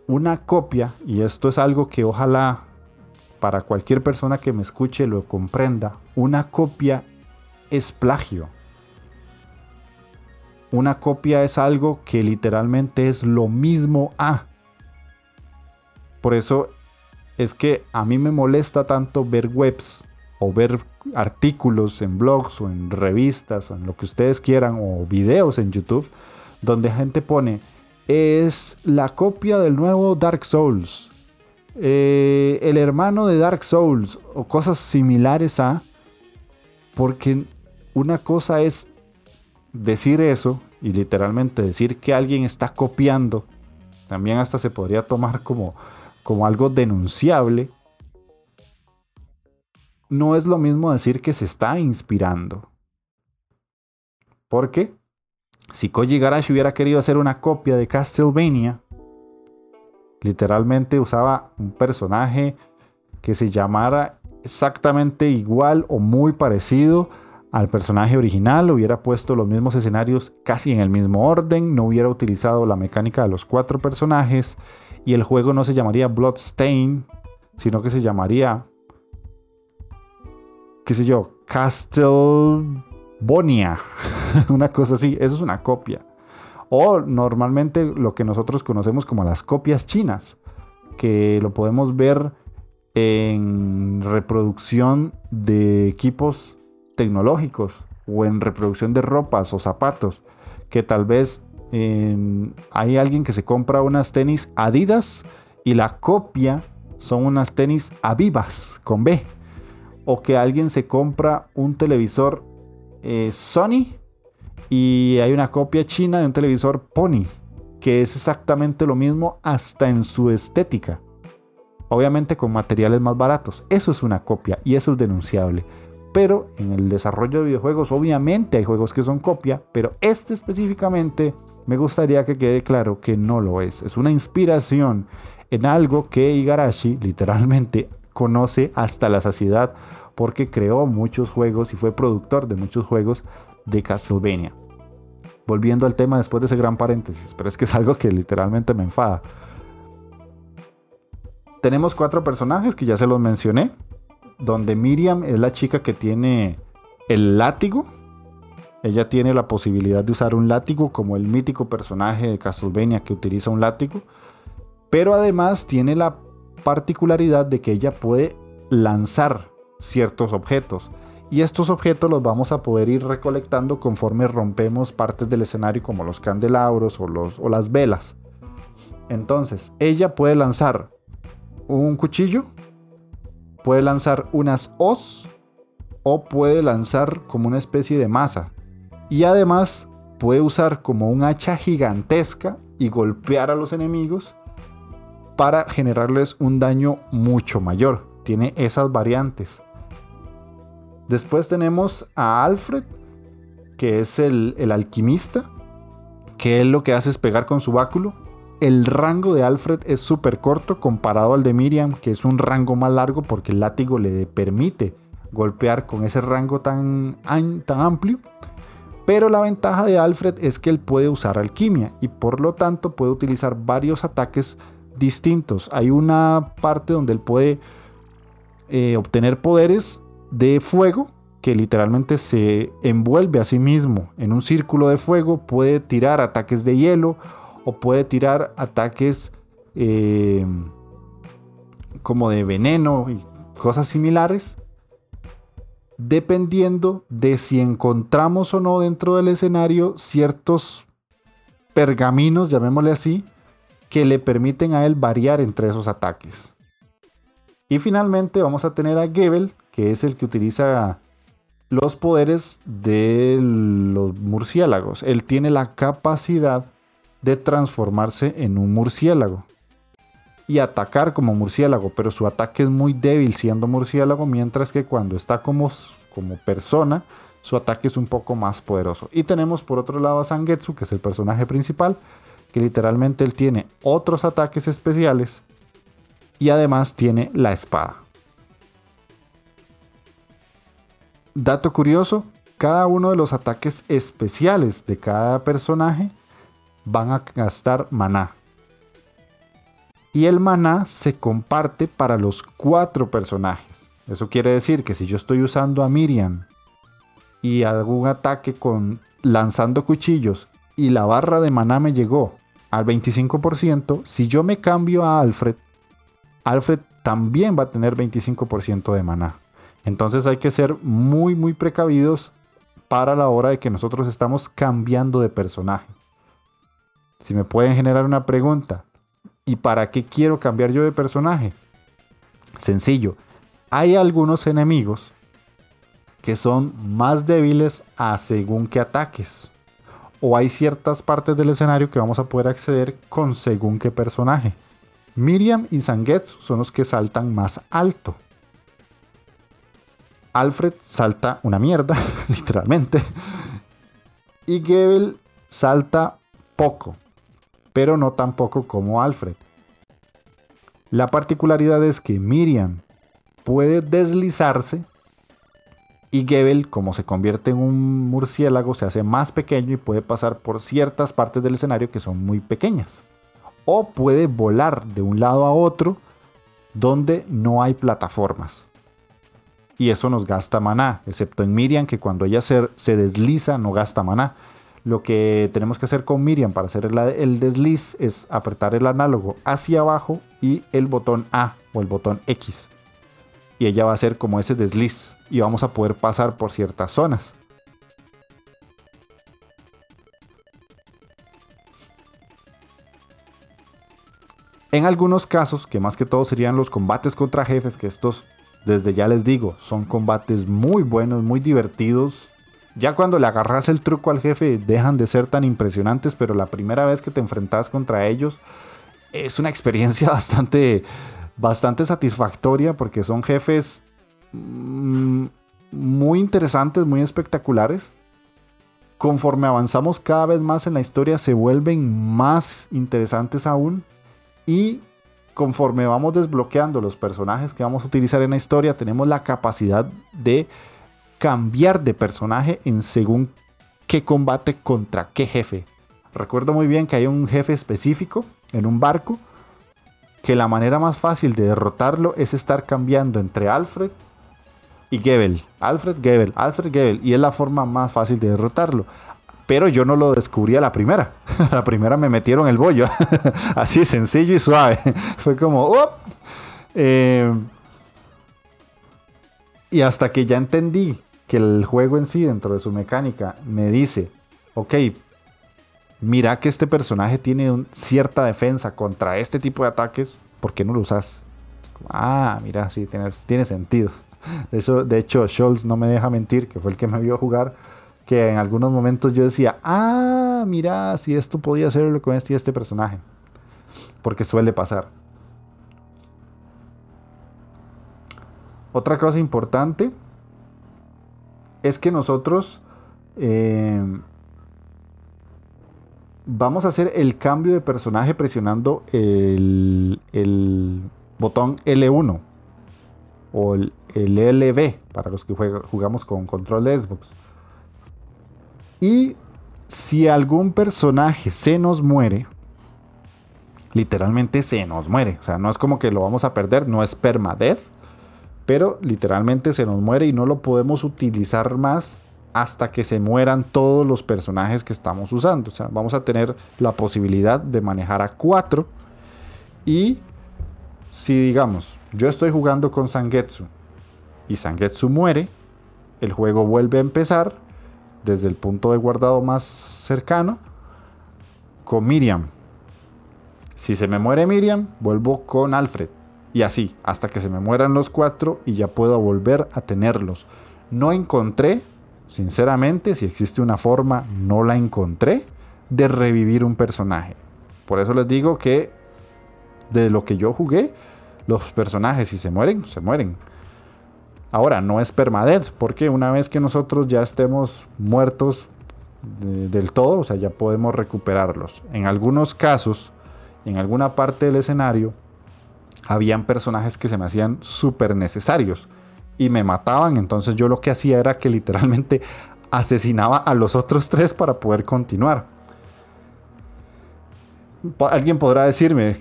A: Una copia, y esto es algo que ojalá para cualquier persona que me escuche lo comprenda, una copia es plagio. Una copia es algo que literalmente es lo mismo a. Por eso es que a mí me molesta tanto ver webs o ver artículos en blogs o en revistas o en lo que ustedes quieran o videos en YouTube donde gente pone es la copia del nuevo Dark Souls, eh, el hermano de Dark Souls o cosas similares a porque una cosa es decir eso y literalmente decir que alguien está copiando, también hasta se podría tomar como, como algo denunciable. No es lo mismo decir que se está inspirando. Porque si Koji Garashi hubiera querido hacer una copia de Castlevania, literalmente usaba un personaje que se llamara exactamente igual o muy parecido al personaje original, hubiera puesto los mismos escenarios casi en el mismo orden, no hubiera utilizado la mecánica de los cuatro personajes y el juego no se llamaría Bloodstain, sino que se llamaría, qué sé yo, Castlebonia, <laughs> una cosa así, eso es una copia. O normalmente lo que nosotros conocemos como las copias chinas, que lo podemos ver en reproducción de equipos tecnológicos o en reproducción de ropas o zapatos, que tal vez hay alguien que se compra unas tenis Adidas y la copia son unas tenis Avivas con B. O que alguien se compra un televisor eh, Sony y hay una copia china de un televisor Pony, que es exactamente lo mismo hasta en su estética. Obviamente con materiales más baratos. Eso es una copia y eso es denunciable. Pero en el desarrollo de videojuegos obviamente hay juegos que son copia, pero este específicamente me gustaría que quede claro que no lo es. Es una inspiración en algo que Igarashi literalmente conoce hasta la saciedad porque creó muchos juegos y fue productor de muchos juegos de Castlevania. Volviendo al tema después de ese gran paréntesis, pero es que es algo que literalmente me enfada. Tenemos cuatro personajes que ya se los mencioné donde Miriam es la chica que tiene el látigo. Ella tiene la posibilidad de usar un látigo como el mítico personaje de Castlevania que utiliza un látigo. Pero además tiene la particularidad de que ella puede lanzar ciertos objetos. Y estos objetos los vamos a poder ir recolectando conforme rompemos partes del escenario como los candelabros o, los, o las velas. Entonces, ella puede lanzar un cuchillo, Puede lanzar unas os o puede lanzar como una especie de masa. Y además puede usar como un hacha gigantesca y golpear a los enemigos para generarles un daño mucho mayor. Tiene esas variantes. Después tenemos a Alfred, que es el, el alquimista, que él lo que hace es pegar con su báculo el rango de Alfred es súper corto comparado al de Miriam, que es un rango más largo porque el látigo le permite golpear con ese rango tan, tan amplio. Pero la ventaja de Alfred es que él puede usar alquimia y por lo tanto puede utilizar varios ataques distintos. Hay una parte donde él puede eh, obtener poderes de fuego que literalmente se envuelve a sí mismo en un círculo de fuego, puede tirar ataques de hielo o puede tirar ataques eh, como de veneno y cosas similares, dependiendo de si encontramos o no dentro del escenario ciertos pergaminos, llamémosle así, que le permiten a él variar entre esos ataques. Y finalmente vamos a tener a Gebel, que es el que utiliza los poderes de los murciélagos. Él tiene la capacidad de transformarse en un murciélago y atacar como murciélago, pero su ataque es muy débil siendo murciélago, mientras que cuando está como, como persona, su ataque es un poco más poderoso. Y tenemos por otro lado a Sangetsu, que es el personaje principal, que literalmente él tiene otros ataques especiales y además tiene la espada. Dato curioso, cada uno de los ataques especiales de cada personaje van a gastar maná. Y el maná se comparte para los cuatro personajes. Eso quiere decir que si yo estoy usando a Miriam y un ataque con lanzando cuchillos y la barra de maná me llegó al 25%, si yo me cambio a Alfred, Alfred también va a tener 25% de maná. Entonces hay que ser muy muy precavidos para la hora de que nosotros estamos cambiando de personaje. Si me pueden generar una pregunta, ¿y para qué quiero cambiar yo de personaje? Sencillo, hay algunos enemigos que son más débiles a según qué ataques. O hay ciertas partes del escenario que vamos a poder acceder con según qué personaje. Miriam y Zangetsu son los que saltan más alto. Alfred salta una mierda, <laughs> literalmente. Y Gebel salta poco, pero no tan poco como Alfred. La particularidad es que Miriam puede deslizarse y Gebel, como se convierte en un murciélago, se hace más pequeño y puede pasar por ciertas partes del escenario que son muy pequeñas. O puede volar de un lado a otro donde no hay plataformas. Y eso nos gasta maná, excepto en Miriam, que cuando ella se, desliza no gasta maná. Lo que tenemos que hacer con Miriam para hacer el, el desliz es apretar el análogo hacia abajo y el botón A o el botón X. Y ella va a hacer como ese desliz y vamos a poder pasar por ciertas zonas. En algunos casos, que más que todo serían los combates contra jefes, que estos, desde ya les digo, son combates muy buenos, muy divertidos, ya cuando le agarras el truco al jefe dejan de ser tan impresionantes, pero la primera vez que te enfrentas contra ellos es una experiencia <laughs> bastante, bastante satisfactoria porque son jefes muy interesantes, muy espectaculares. Conforme avanzamos cada vez más en la historia se vuelven más interesantes aún y conforme vamos desbloqueando los personajes que vamos a utilizar en la historia tenemos la capacidad de cambiar de personaje en según qué combate contra qué jefe. Recuerdo muy bien que hay un jefe específico en un barco que la manera más fácil de derrotarlo es estar cambiando entre Alfred y. Alfred Gebel, Alfred Gebel. Y es la forma más fácil de derrotarlo. Pero yo no lo descubrí a la primera. <laughs> la primera me metieron el bollo. <laughs> Así sencillo y suave. <laughs> Fue como... Eh, y hasta que ya entendí que el juego en sí, dentro de su mecánica, me dice, ok, mira que este personaje tiene cierta defensa contra este tipo de ataques, ¿por qué no lo usas? Ah, mira, sí, tiene sentido. De hecho, de hecho, Scholz no me deja mentir, que fue el que me vio jugar, que en algunos momentos yo decía, ah, mira, si esto podía hacerlo con este y este personaje. Porque suele pasar. Otra cosa importante es que nosotros eh, vamos a hacer el cambio de personaje presionando el, botón L1 o el, LB para los que jugamos con control de Xbox. Y si algún personaje se nos muere, literalmente se nos muere. O sea, no es como que lo vamos a perder, no es permadeath pero literalmente se nos muere y no lo podemos utilizar más hasta que se mueran todos los personajes que estamos usando. O sea, vamos a tener la posibilidad de manejar a cuatro. Y si digamos, yo estoy jugando con Sangetsu y Sangetsu muere, el juego vuelve a empezar desde el punto de guardado más cercano con Miriam. Si se me muere Miriam, vuelvo con Alfred. Y así, hasta que se me mueran los cuatro y ya puedo volver a tenerlos. No encontré, sinceramente, si existe una forma, no la encontré, de revivir un personaje. Por eso les digo que de lo que yo jugué, los personajes si se mueren, se mueren. Ahora, no es permadeath, porque una vez que nosotros ya estemos muertos del todo, o sea, ya podemos recuperarlos. En algunos casos, en alguna parte del escenario, habían personajes que se me hacían súper necesarios y me mataban. Entonces yo lo que hacía era que literalmente asesinaba a los otros tres para poder continuar. Alguien podrá decirme,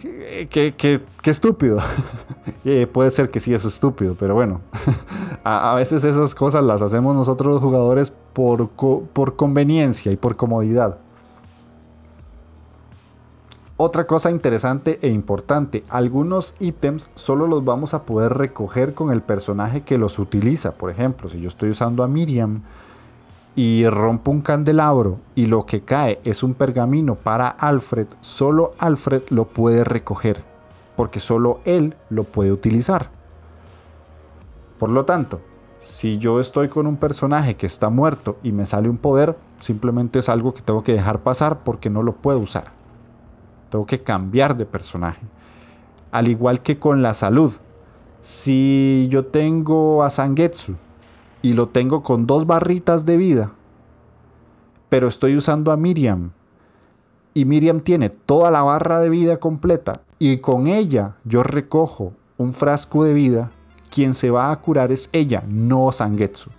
A: qué, estúpido. <laughs> Eh, puede ser que sí es estúpido, pero bueno, <laughs> a, veces esas cosas las hacemos nosotros los jugadores por, por conveniencia y por comodidad. Otra cosa interesante e importante, algunos ítems solo los vamos a poder recoger con el personaje que los utiliza. Por ejemplo, si yo estoy usando a Miriam y rompo un candelabro y lo que cae es un pergamino para Alfred, solo Alfred lo puede recoger, porque solo él lo puede utilizar. Por lo tanto, si yo estoy con un personaje que está muerto y me sale un poder, simplemente es algo que tengo que dejar pasar porque no lo puedo usar. Tengo que cambiar de personaje. Al igual que con la salud. Si yo tengo a Sangetsu y lo tengo con dos barritas de vida, pero estoy usando a Miriam. Y Miriam tiene toda la barra de vida completa. Y con ella yo recojo un frasco de vida, quien se va a curar es ella, no Sangetsu.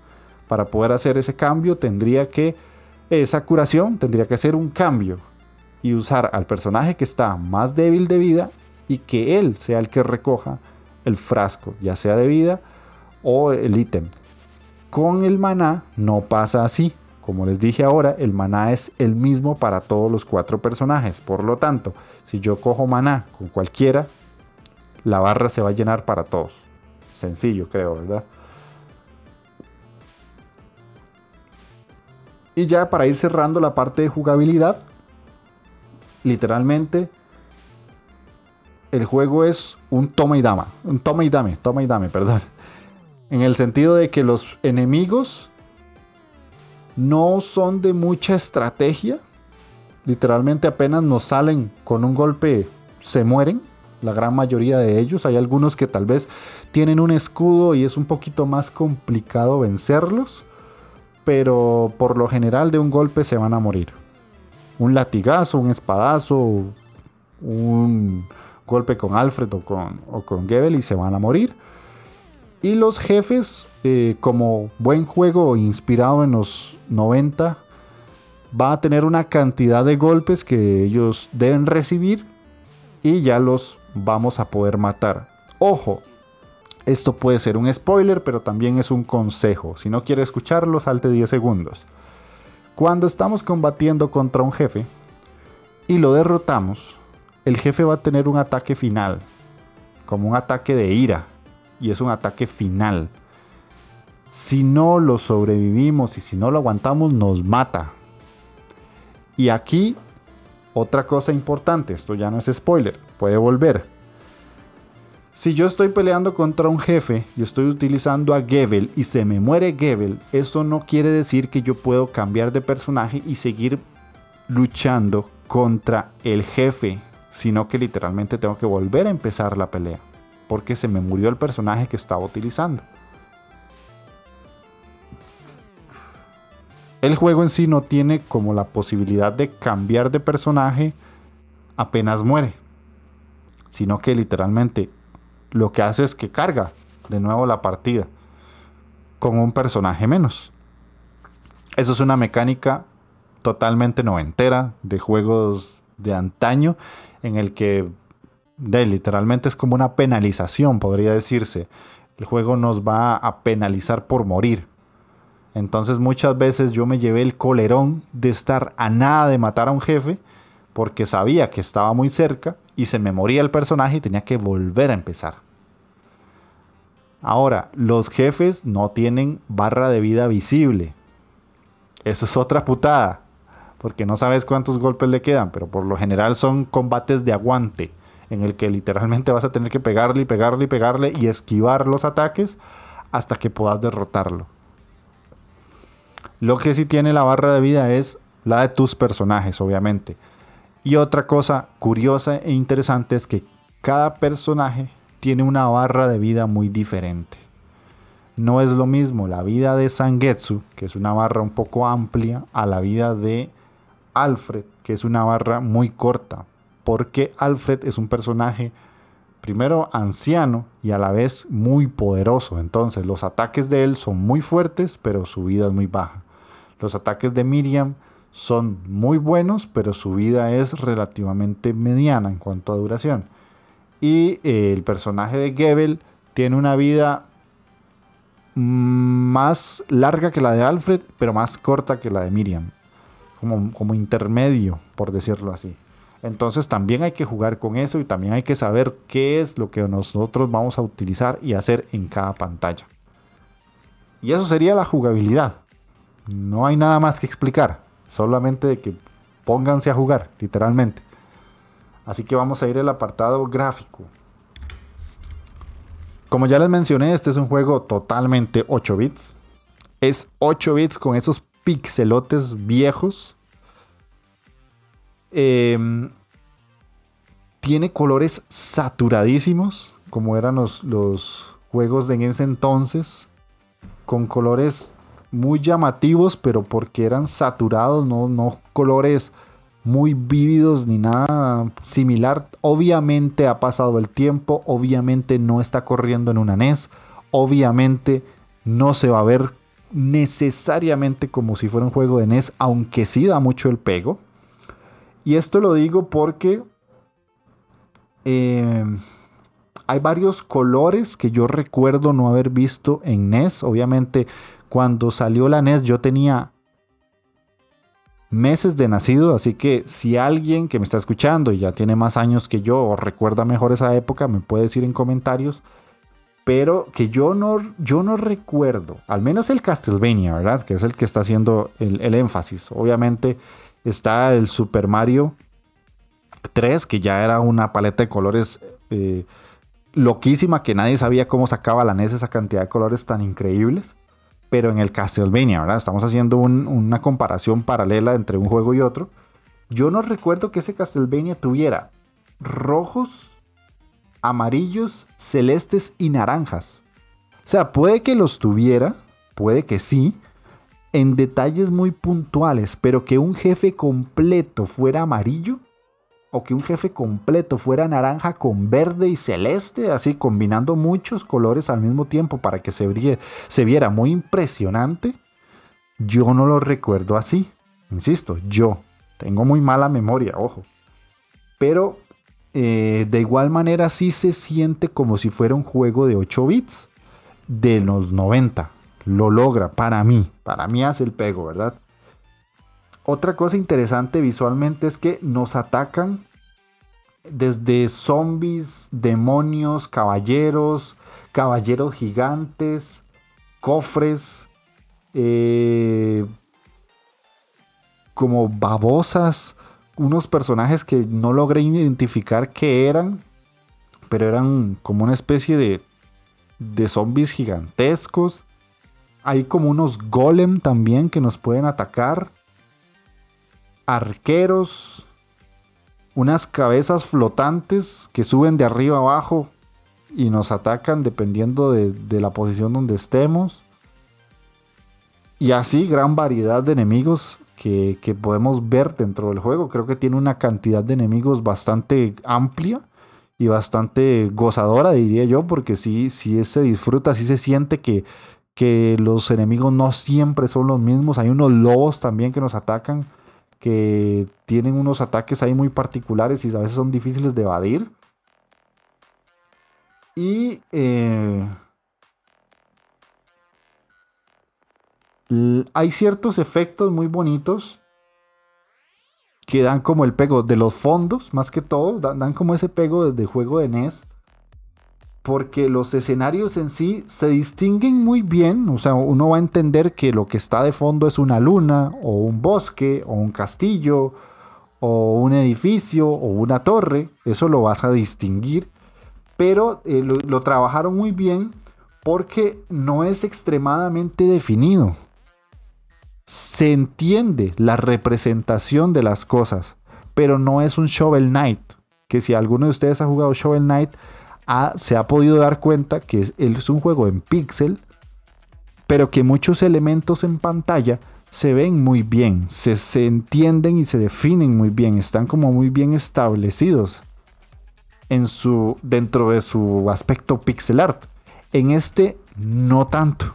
A: Para poder hacer ese cambio tendría que, esa curación tendría que hacer un cambio. Y usar al personaje que está más débil de vida y que él sea el que recoja el frasco, ya sea de vida o el ítem. Con el maná no pasa así. Como les dije ahora, el maná es el mismo para todos los cuatro personajes. Por lo tanto, si yo cojo maná con cualquiera, la barra se va a llenar para todos. Sencillo, creo, ¿verdad? Y ya para ir cerrando la parte de jugabilidad, literalmente el juego es un toma y dama, un toma y dame, toma y dame, perdón. En el sentido de que los enemigos no son de mucha estrategia. Literalmente apenas nos salen con un golpe, se mueren. La gran mayoría de ellos. Hay algunos que tal vez tienen un escudo y es un poquito más complicado vencerlos. Pero por lo general de un golpe se van a morir. Un latigazo, un espadazo, un golpe con Alfred o con, o con Gebel y se van a morir. Y los jefes, eh, como buen juego inspirado en los 90, va a tener una cantidad de golpes que ellos deben recibir y ya los vamos a poder matar. Ojo, esto puede ser un spoiler, pero también es un consejo. Si no quiere escucharlo, salte 10 segundos. Cuando estamos combatiendo contra un jefe y lo derrotamos, el jefe va a tener un ataque final, como un ataque de ira y es un ataque final. Si no lo sobrevivimos y si no lo aguantamos, nos mata. Y aquí, otra cosa importante, esto ya no es spoiler, puede volver. Si yo estoy peleando contra un jefe y estoy utilizando a Gebel y se me muere Gebel, eso no quiere decir que yo puedo cambiar de personaje y seguir luchando contra el jefe, sino que literalmente tengo que volver a empezar la pelea porque se me murió el personaje que estaba utilizando. El juego en sí no tiene como la posibilidad de cambiar de personaje apenas muere, sino que literalmente lo que hace es que carga de nuevo la partida con un personaje menos. Eso es una mecánica totalmente noventera de juegos de antaño en el que de, literalmente es como una penalización, podría decirse. El juego nos va a penalizar por morir. Entonces muchas veces yo me llevé el colerón de estar a nada de matar a un jefe porque sabía que estaba muy cerca y se me moría el personaje y tenía que volver a empezar. Ahora, los jefes no tienen barra de vida visible. Eso es otra putada, porque no sabes cuántos golpes le quedan, pero por lo general son combates de aguante en el que literalmente vas a tener que pegarle y pegarle y pegarle y esquivar los ataques hasta que puedas derrotarlo. Lo que sí tiene la barra de vida es la de tus personajes, obviamente. Y otra cosa curiosa e interesante es que cada personaje tiene una barra de vida muy diferente. No es lo mismo la vida de Sangetsu, que es una barra un poco amplia, a la vida de Alfred, que es una barra muy corta porque Alfred es un personaje primero anciano y a la vez muy poderoso. Entonces los ataques de él son muy fuertes, pero su vida es muy baja. Los ataques de Miriam son muy buenos, pero su vida es relativamente mediana en cuanto a duración. Y eh, el personaje de Gebel tiene una vida más larga que la de Alfred, pero más corta que la de Miriam. Como, como intermedio, por decirlo así. Entonces también hay que jugar con eso y también hay que saber qué es lo que nosotros vamos a utilizar y hacer en cada pantalla. Y eso sería la jugabilidad. No hay nada más que explicar. Solamente de que pónganse a jugar, literalmente. Así que vamos a ir al apartado gráfico. Como ya les mencioné, este es un juego totalmente 8 bits. Es 8 bits con esos pixelotes viejos Em, tiene colores saturadísimos, como eran los, juegos de en ese entonces. con colores muy llamativos, pero porque eran saturados, no, no colores muy vívidos ni nada similar. Obviamente ha pasado el tiempo, obviamente no está corriendo en una NES, obviamente no se va a ver necesariamente como si fuera un juego de NES, aunque sí da mucho el pego. Y esto lo digo porque eh, hay varios colores que yo recuerdo no haber visto en NES. Obviamente cuando salió la NES yo tenía meses de nacido, así que si alguien que me está escuchando y ya tiene más años que yo o recuerda mejor esa época, me puede decir en comentarios. Pero que yo no, yo no recuerdo, al menos el Castlevania, ¿verdad? Que es el que está haciendo el, énfasis. Obviamente está el Super Mario 3, que ya era una paleta de colores eh, loquísima, que nadie sabía cómo sacaba la NES esa cantidad de colores tan increíbles pero en el Castlevania, ¿verdad? Estamos haciendo una comparación paralela entre un juego y otro. Yo no recuerdo que ese Castlevania tuviera rojos, amarillos, celestes y naranjas. O sea, puede que los tuviera, puede que sí, en detalles muy puntuales, pero que un jefe completo fuera amarillo, o que un jefe completo fuera naranja con verde y celeste, así combinando muchos colores al mismo tiempo para que se, se viera muy impresionante, yo no lo recuerdo así. Insisto, yo tengo muy mala memoria, ojo. Pero eh, de igual manera sí se siente como si fuera un juego de 8 bits de los 90. Lo logra para mí, para mí hace el pego, ¿verdad? Otra cosa interesante visualmente es que nos atacan desde zombies, demonios, caballeros, caballeros gigantes, cofres, eh, como babosas, unos personajes que no logré identificar qué eran, pero eran como una especie de, de zombies gigantescos. Hay como unos golem también que nos pueden atacar arqueros, unas cabezas flotantes que suben de arriba abajo y nos atacan dependiendo de, la posición donde estemos. Y así gran variedad de enemigos que, que, podemos ver dentro del juego. Creo que tiene una cantidad de enemigos bastante amplia y bastante gozadora, diría yo, porque sí, sí se disfruta, sí se siente que, que los enemigos no siempre son los mismos. Hay unos lobos también que nos atacan que tienen unos ataques ahí muy particulares y a veces son difíciles de evadir. Y eh, hay ciertos efectos muy bonitos que dan como el pego de los fondos, más que todo, dan, como ese pego desde juego de NES porque los escenarios en sí se distinguen muy bien, o sea, uno va a entender que lo que está de fondo es una luna, o un bosque, o un castillo, o un edificio, o una torre, eso lo vas a distinguir, pero eh, lo, lo trabajaron muy bien porque no es extremadamente definido. Se entiende la representación de las cosas, pero no es un Shovel Knight, que si alguno de ustedes ha jugado Shovel Knight, se ha podido dar cuenta que es un juego en pixel, pero que muchos elementos en pantalla se ven muy bien, se, se entienden y se definen muy bien, están como muy bien establecidos en su, dentro de su aspecto pixel art. En este no tanto.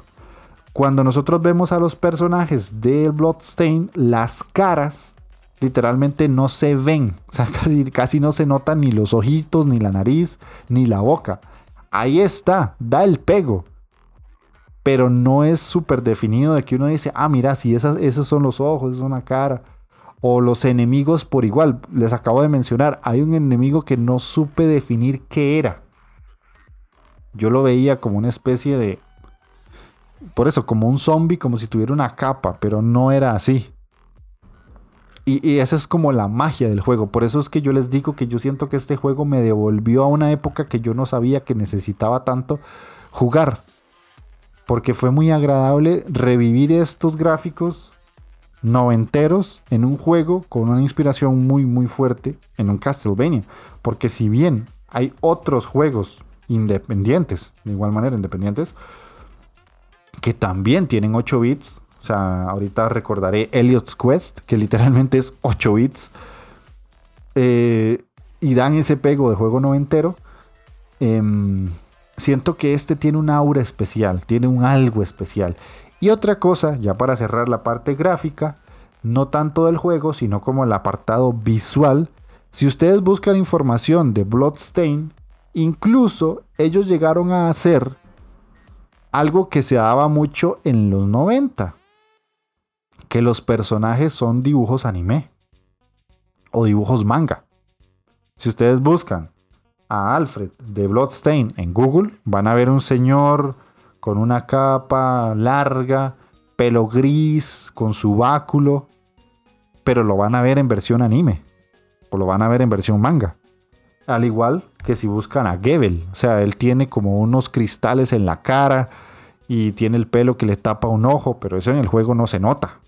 A: Cuando nosotros vemos a los personajes de Bloodstain, las caras literalmente no se ven. O sea, <laughs> casi, no se notan ni los ojitos, ni la nariz, ni la boca. Ahí está, da el pego. Pero no es súper definido de que uno dice, ah, mira, si esos son los ojos, es una cara. O los enemigos por igual. Les acabo de mencionar, hay un enemigo que no supe definir qué era. Yo lo veía como una especie de... Por eso, como un zombie, como si tuviera una capa, pero no era así. Y, esa es como la magia del juego. Por eso es que yo les digo que yo siento que este juego me devolvió a una época que yo no sabía que necesitaba tanto jugar. Porque fue muy agradable revivir estos gráficos noventeros en un juego con una inspiración muy muy fuerte en un Castlevania. Porque si bien hay otros juegos independientes, de igual manera independientes, que también tienen 8 bits. O sea, ahorita recordaré Elliot's Quest, que literalmente es 8 bits. Eh, y dan ese pego de juego noventero. Em, siento que este tiene un aura especial, tiene un algo especial. Y otra cosa, ya para cerrar la parte gráfica, no tanto del juego, sino como el apartado visual. Si ustedes buscan información de Bloodstain, incluso ellos llegaron a hacer algo que se daba mucho en los 90, que los personajes son dibujos anime o dibujos manga. Si ustedes buscan a Alfred de Bloodstain en Google, van a ver un señor con una capa larga, pelo gris, con su báculo, pero lo van a ver en versión anime o lo van a ver en versión manga. Al igual que si buscan a Gebel, o sea, él tiene como unos cristales en la cara y tiene el pelo que le tapa un ojo, pero eso en el juego no se nota,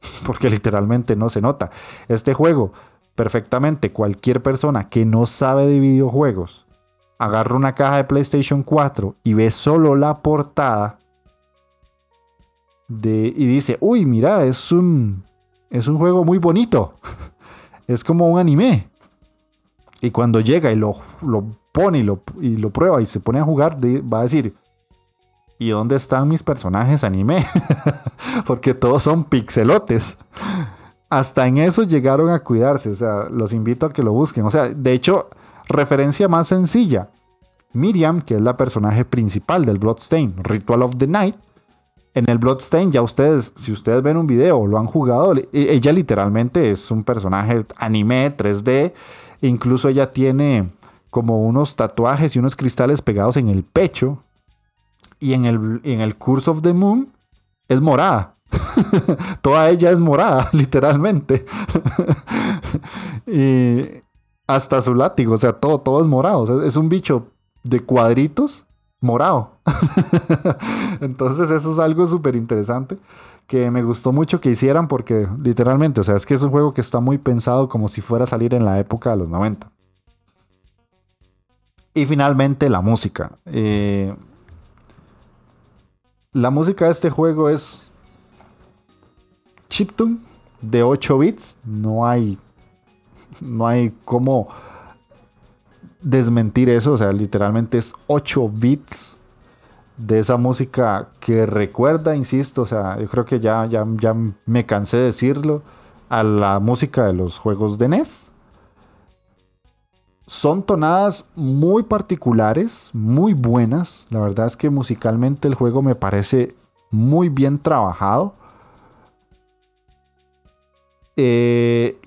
A: <laughs> porque literalmente no se nota. Este juego, perfectamente cualquier persona que no sabe de videojuegos agarra una caja de PlayStation 4 y ve solo la portada y dice, uy, mira, es un, es un juego muy bonito. <laughs> es como un anime. Y cuando llega y lo, lo pone y lo, y lo, prueba y se pone a jugar, va a decir, ¿y dónde están mis personajes anime? <laughs> Porque todos son pixelotes. Hasta en eso llegaron a cuidarse. O sea, los invito a que lo busquen. O sea, de hecho, Referencia más sencilla. Miriam, que es la personaje principal del Bloodstain, Ritual of the Night. En el Bloodstain, ya ustedes, si ustedes ven un video o lo han jugado, e, ella literalmente es un personaje anime 3D. Incluso ella tiene como unos tatuajes y unos cristales pegados en el pecho. Y en el, en el Curse of the Moon es morada. <laughs> Toda ella es morada, <laughs> literalmente. <laughs> y hasta su látigo, o sea, todo, todo es morado. es un bicho de cuadritos morado. Entonces eso es algo súper interesante que me gustó mucho que hicieran porque literalmente, o sea, es que es un juego que está muy pensado como si fuera a salir en la época de los 90. Y finalmente la música. Eh, la música de este juego es chiptune de 8 bits. No hay no hay cómo desmentir eso. O sea, literalmente es 8 bits de esa música que recuerda, insisto, o sea, yo creo que ya, ya, ya me cansé de decirlo, a la música de los juegos de NES. Son tonadas muy particulares, muy buenas. La verdad es que musicalmente el juego me parece muy bien trabajado. Eh,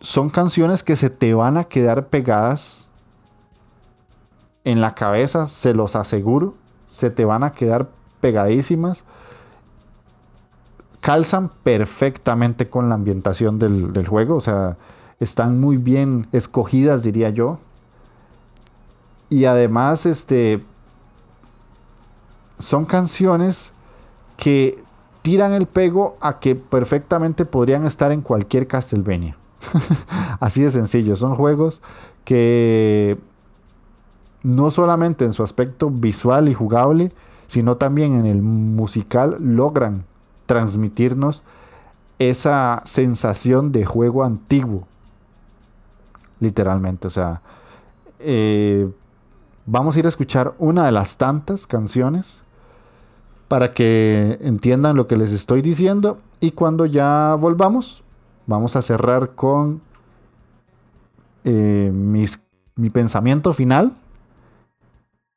A: son canciones que se te van a quedar pegadas en la cabeza, se los aseguro. Se te van a quedar pegadísimas. Calzan perfectamente con la ambientación del, juego. O sea, están muy bien escogidas, diría yo. Y además, este. Son canciones que tiran el pego a que perfectamente podrían estar en cualquier Castlevania. <laughs> Así de sencillo. Son juegos que no solamente en su aspecto visual y jugable, sino también en el musical logran transmitirnos esa sensación de juego antiguo. Literalmente, o sea, eh, vamos a ir a escuchar una de las tantas canciones para que entiendan lo que les estoy diciendo y cuando ya volvamos vamos a cerrar con eh, mi pensamiento final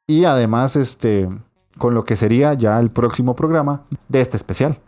A: y además este, con lo que sería ya el próximo programa de este especial.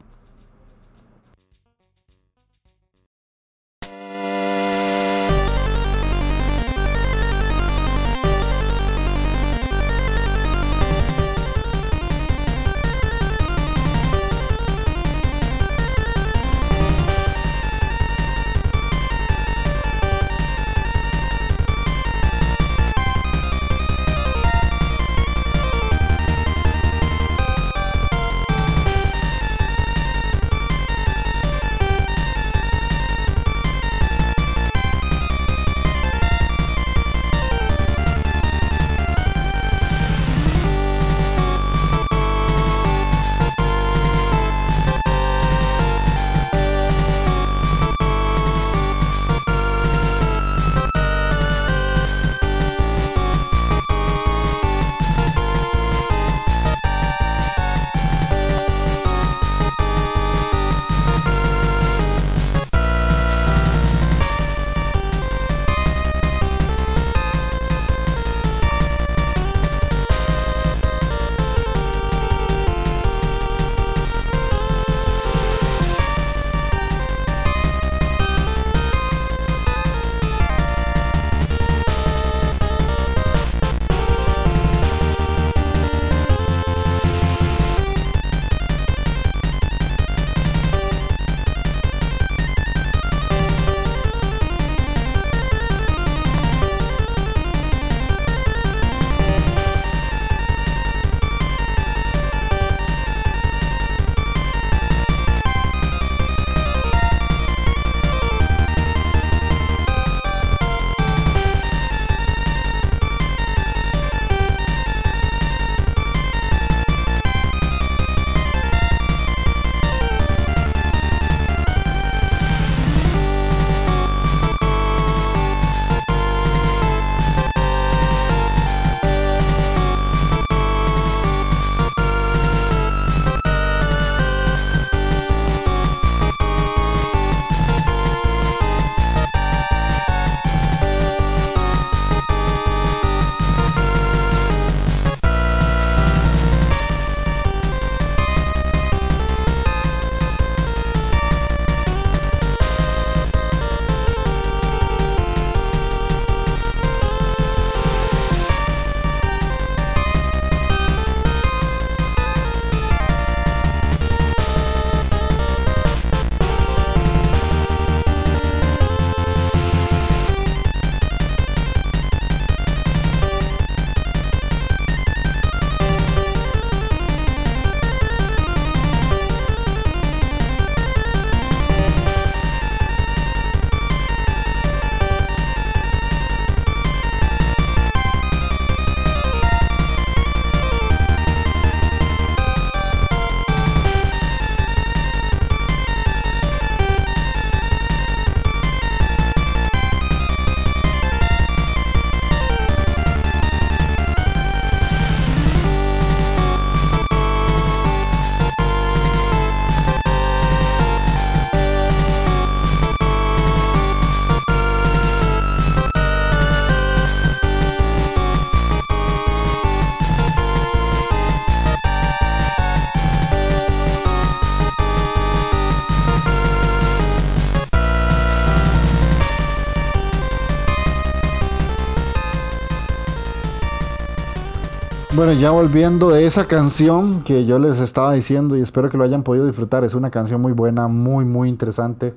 A: Bueno, ya volviendo de esa canción que yo les estaba diciendo y espero que lo hayan podido disfrutar. Es una canción muy buena, muy, muy interesante.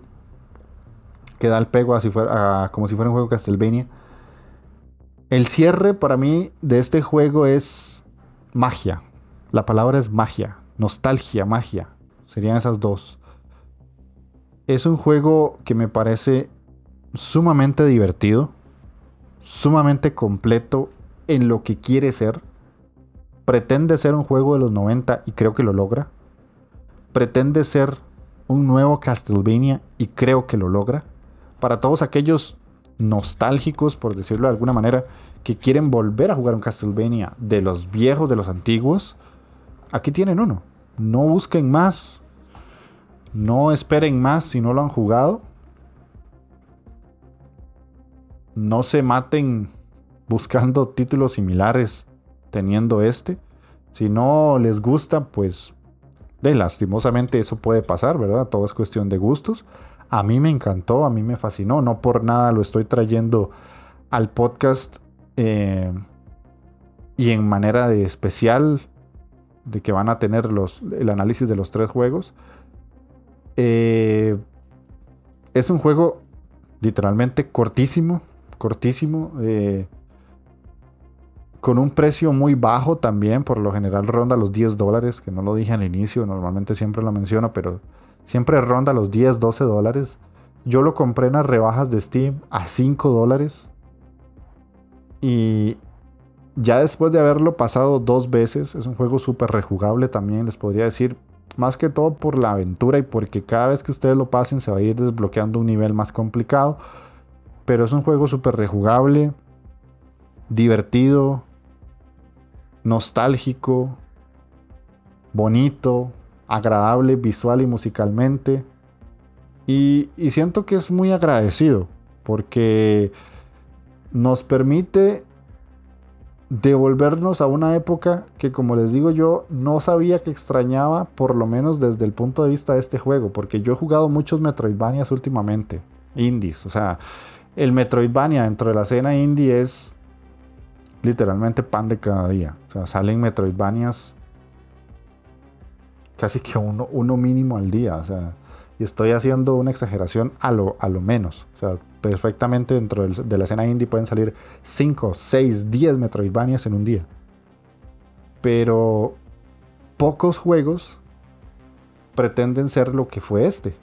A: Que da el pego fuera, como si fuera un juego Castlevania. El cierre para mí de este juego es magia. La palabra es magia. Nostalgia, magia. Serían esas dos. Es un juego que me parece sumamente divertido. Sumamente completo en lo que quiere ser pretende ser un juego de los 90 y creo que lo logra. Pretende ser un nuevo Castlevania y creo que lo logra. Para todos aquellos nostálgicos, por decirlo de alguna manera, que quieren volver a jugar un Castlevania de los viejos, de los antiguos, aquí tienen uno. No busquen más. No esperen más si no lo han jugado. No se maten buscando títulos similares teniendo este. Si no les gusta, pues de lastimosamente eso puede pasar, ¿verdad? Todo es cuestión de gustos. A mí me encantó, a mí me fascinó. No por nada lo estoy trayendo al podcast eh, y en manera de especial de que van a tener los, el análisis de los tres juegos. Eh, es un juego literalmente cortísimo, cortísimo. Eh, con un precio muy bajo también, por lo general ronda los 10 dólares, que no lo dije al inicio, normalmente siempre lo menciono, pero siempre ronda los 10, 12 dólares. Yo lo compré en las rebajas de Steam a 5 dólares. Y ya después de haberlo pasado dos veces, es un juego súper rejugable también, les podría decir. Más que todo por la aventura y porque cada vez que ustedes lo pasen se va a ir desbloqueando un nivel más complicado. Pero es un juego súper rejugable, divertido, nostálgico, bonito, agradable visual y musicalmente. Y, siento que es muy agradecido porque nos permite devolvernos a una época que como les digo yo no sabía que extrañaba por lo menos desde el punto de vista de este juego porque yo he jugado muchos Metroidvanias últimamente indies o sea el Metroidvania dentro de la escena indie es literalmente pan de cada día. O sea, salen Metroidvanias casi que uno, uno mínimo al día. O sea, y estoy haciendo una exageración a lo, a lo menos. O sea, perfectamente dentro de la escena indie pueden salir 5, 6, 10 Metroidvanias en un día. Pero pocos juegos pretenden ser lo que fue este.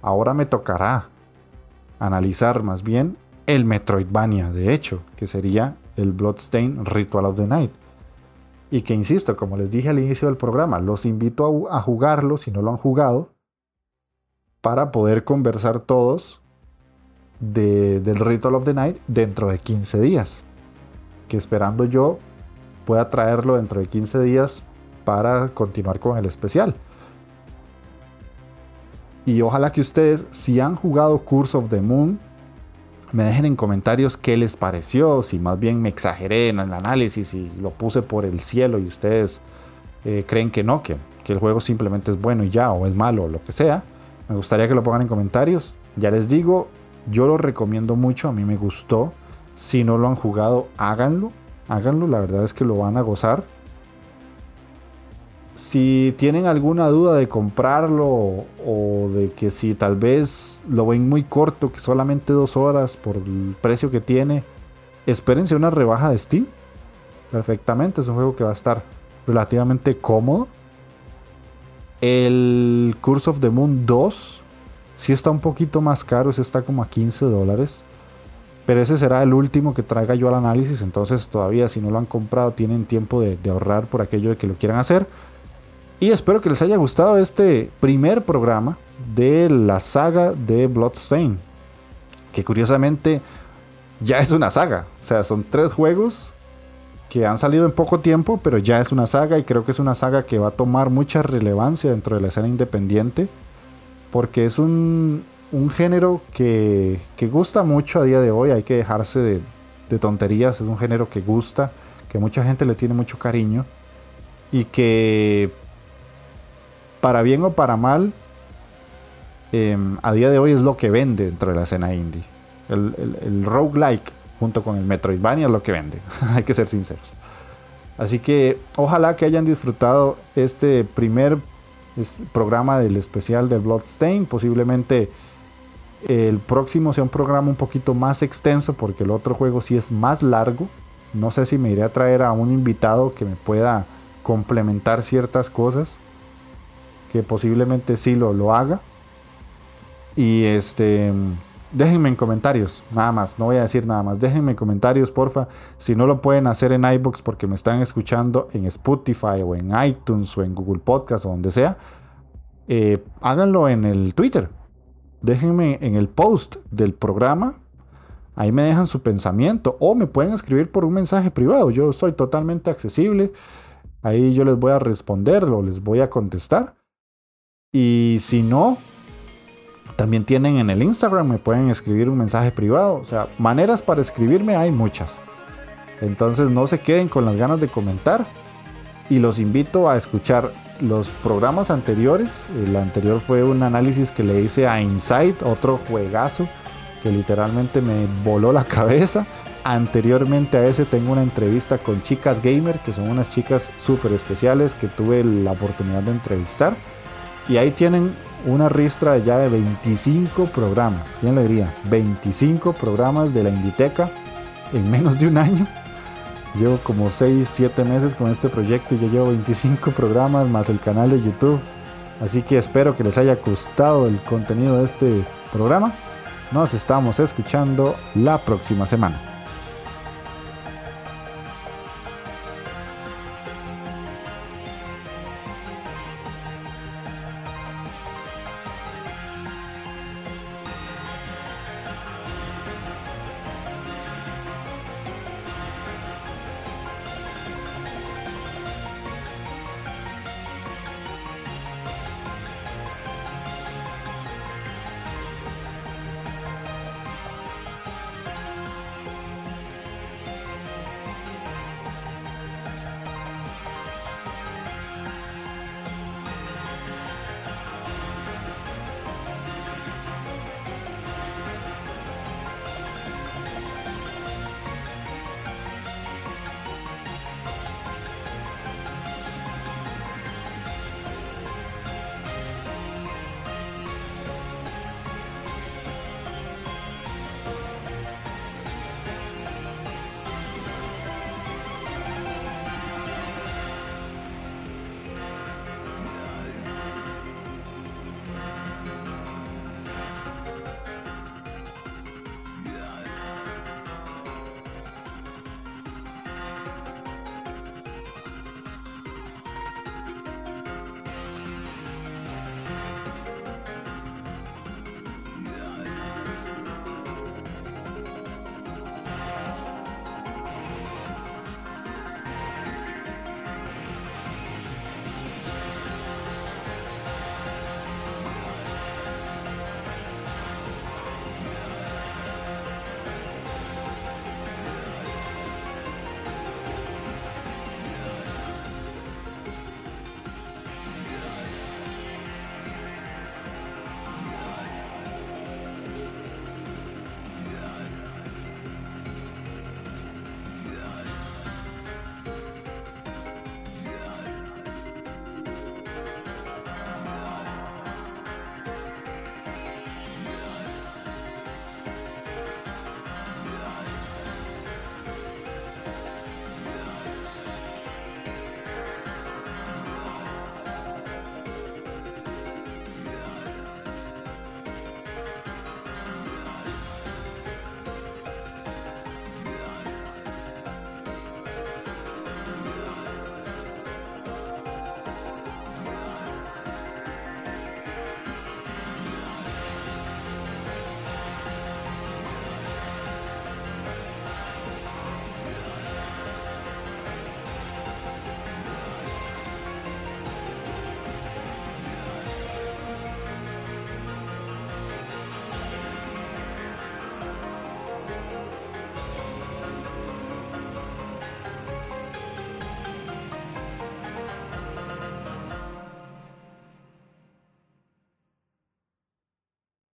A: Ahora me tocará analizar más bien el Metroidvania, de hecho, que sería el Bloodstain Ritual of the Night. Y que insisto, como les dije al inicio del programa, los invito a, jugarlo si no lo han jugado, para poder conversar todos del Ritual of the Night dentro de 15 días. Que esperando yo pueda traerlo dentro de 15 días para continuar con el especial. Y ojalá que ustedes, si han jugado Curse of the Moon, me dejen en comentarios qué les pareció, si más bien me exageré en el análisis y lo puse por el cielo y ustedes eh, creen que no, que, que el juego simplemente es bueno y ya, o es malo, o lo que sea. Me gustaría que lo pongan en comentarios. Ya les digo, yo lo recomiendo mucho, a mí me gustó. Si no lo han jugado, háganlo. Háganlo, la verdad es que lo van a gozar. Si tienen alguna duda de comprarlo o de que si tal vez lo ven muy corto, que solamente dos horas por el precio que tiene, espérense una rebaja de Steam. Perfectamente, es un juego que va a estar relativamente cómodo. El Curse of the Moon 2 sí está un poquito más caro, sí está como a 15 dólares. Pero ese será el último que traiga yo al análisis. Entonces todavía si no lo han comprado tienen tiempo de, de ahorrar por aquello de que lo quieran hacer. Y espero que les haya gustado este primer programa de la saga de Bloodstain. Que curiosamente ya es una saga. O sea, son tres juegos que han salido en poco tiempo, pero ya es una saga y creo que es una saga que va a tomar mucha relevancia dentro de la escena independiente. Porque es un, género que, gusta mucho a día de hoy. Hay que dejarse de, de tonterías. Es un género que gusta, que mucha gente le tiene mucho cariño. Y que para bien o para mal, em, a día de hoy es lo que vende dentro de la escena indie. El, el, roguelike junto con el Metroidvania es lo que vende, <laughs> hay que ser sinceros. Así que ojalá que hayan disfrutado este primer programa del especial de Bloodstain. Posiblemente el próximo sea un programa un poquito más extenso porque el otro juego sí es más largo. No sé si me iré a traer a un invitado que me pueda complementar ciertas cosas. Que posiblemente sí lo, lo haga. Y este déjenme en comentarios, nada más, no voy a decir nada más. Déjenme en comentarios, porfa. Si no lo pueden hacer en iBox porque me están escuchando en Spotify o en iTunes o en Google Podcast o donde sea, eh, háganlo en el Twitter. Déjenme en el post del programa. Ahí me dejan su pensamiento o me pueden escribir por un mensaje privado. Yo soy totalmente accesible. Ahí yo les voy a responder o les voy a contestar. Y si no, también tienen en el Instagram, me pueden escribir un mensaje privado. O sea, maneras para escribirme hay muchas. Entonces no se queden con las ganas de comentar. Y los invito a escuchar los programas anteriores. El anterior fue un análisis que le hice a Insight, otro juegazo que literalmente me voló la <laughs> cabeza. Anteriormente a ese tengo una entrevista con Chicas Gamer, que son unas chicas súper especiales que tuve la oportunidad de entrevistar. Y ahí tienen una ristra ya de 25 programas. ¿Quién le diría? 25 programas de la Inditeca en menos de un año. Llevo como 6, 7 meses con este proyecto y yo llevo 25 programas más el canal de YouTube. Así que espero que les haya gustado el contenido de este programa. Nos estamos escuchando la próxima semana.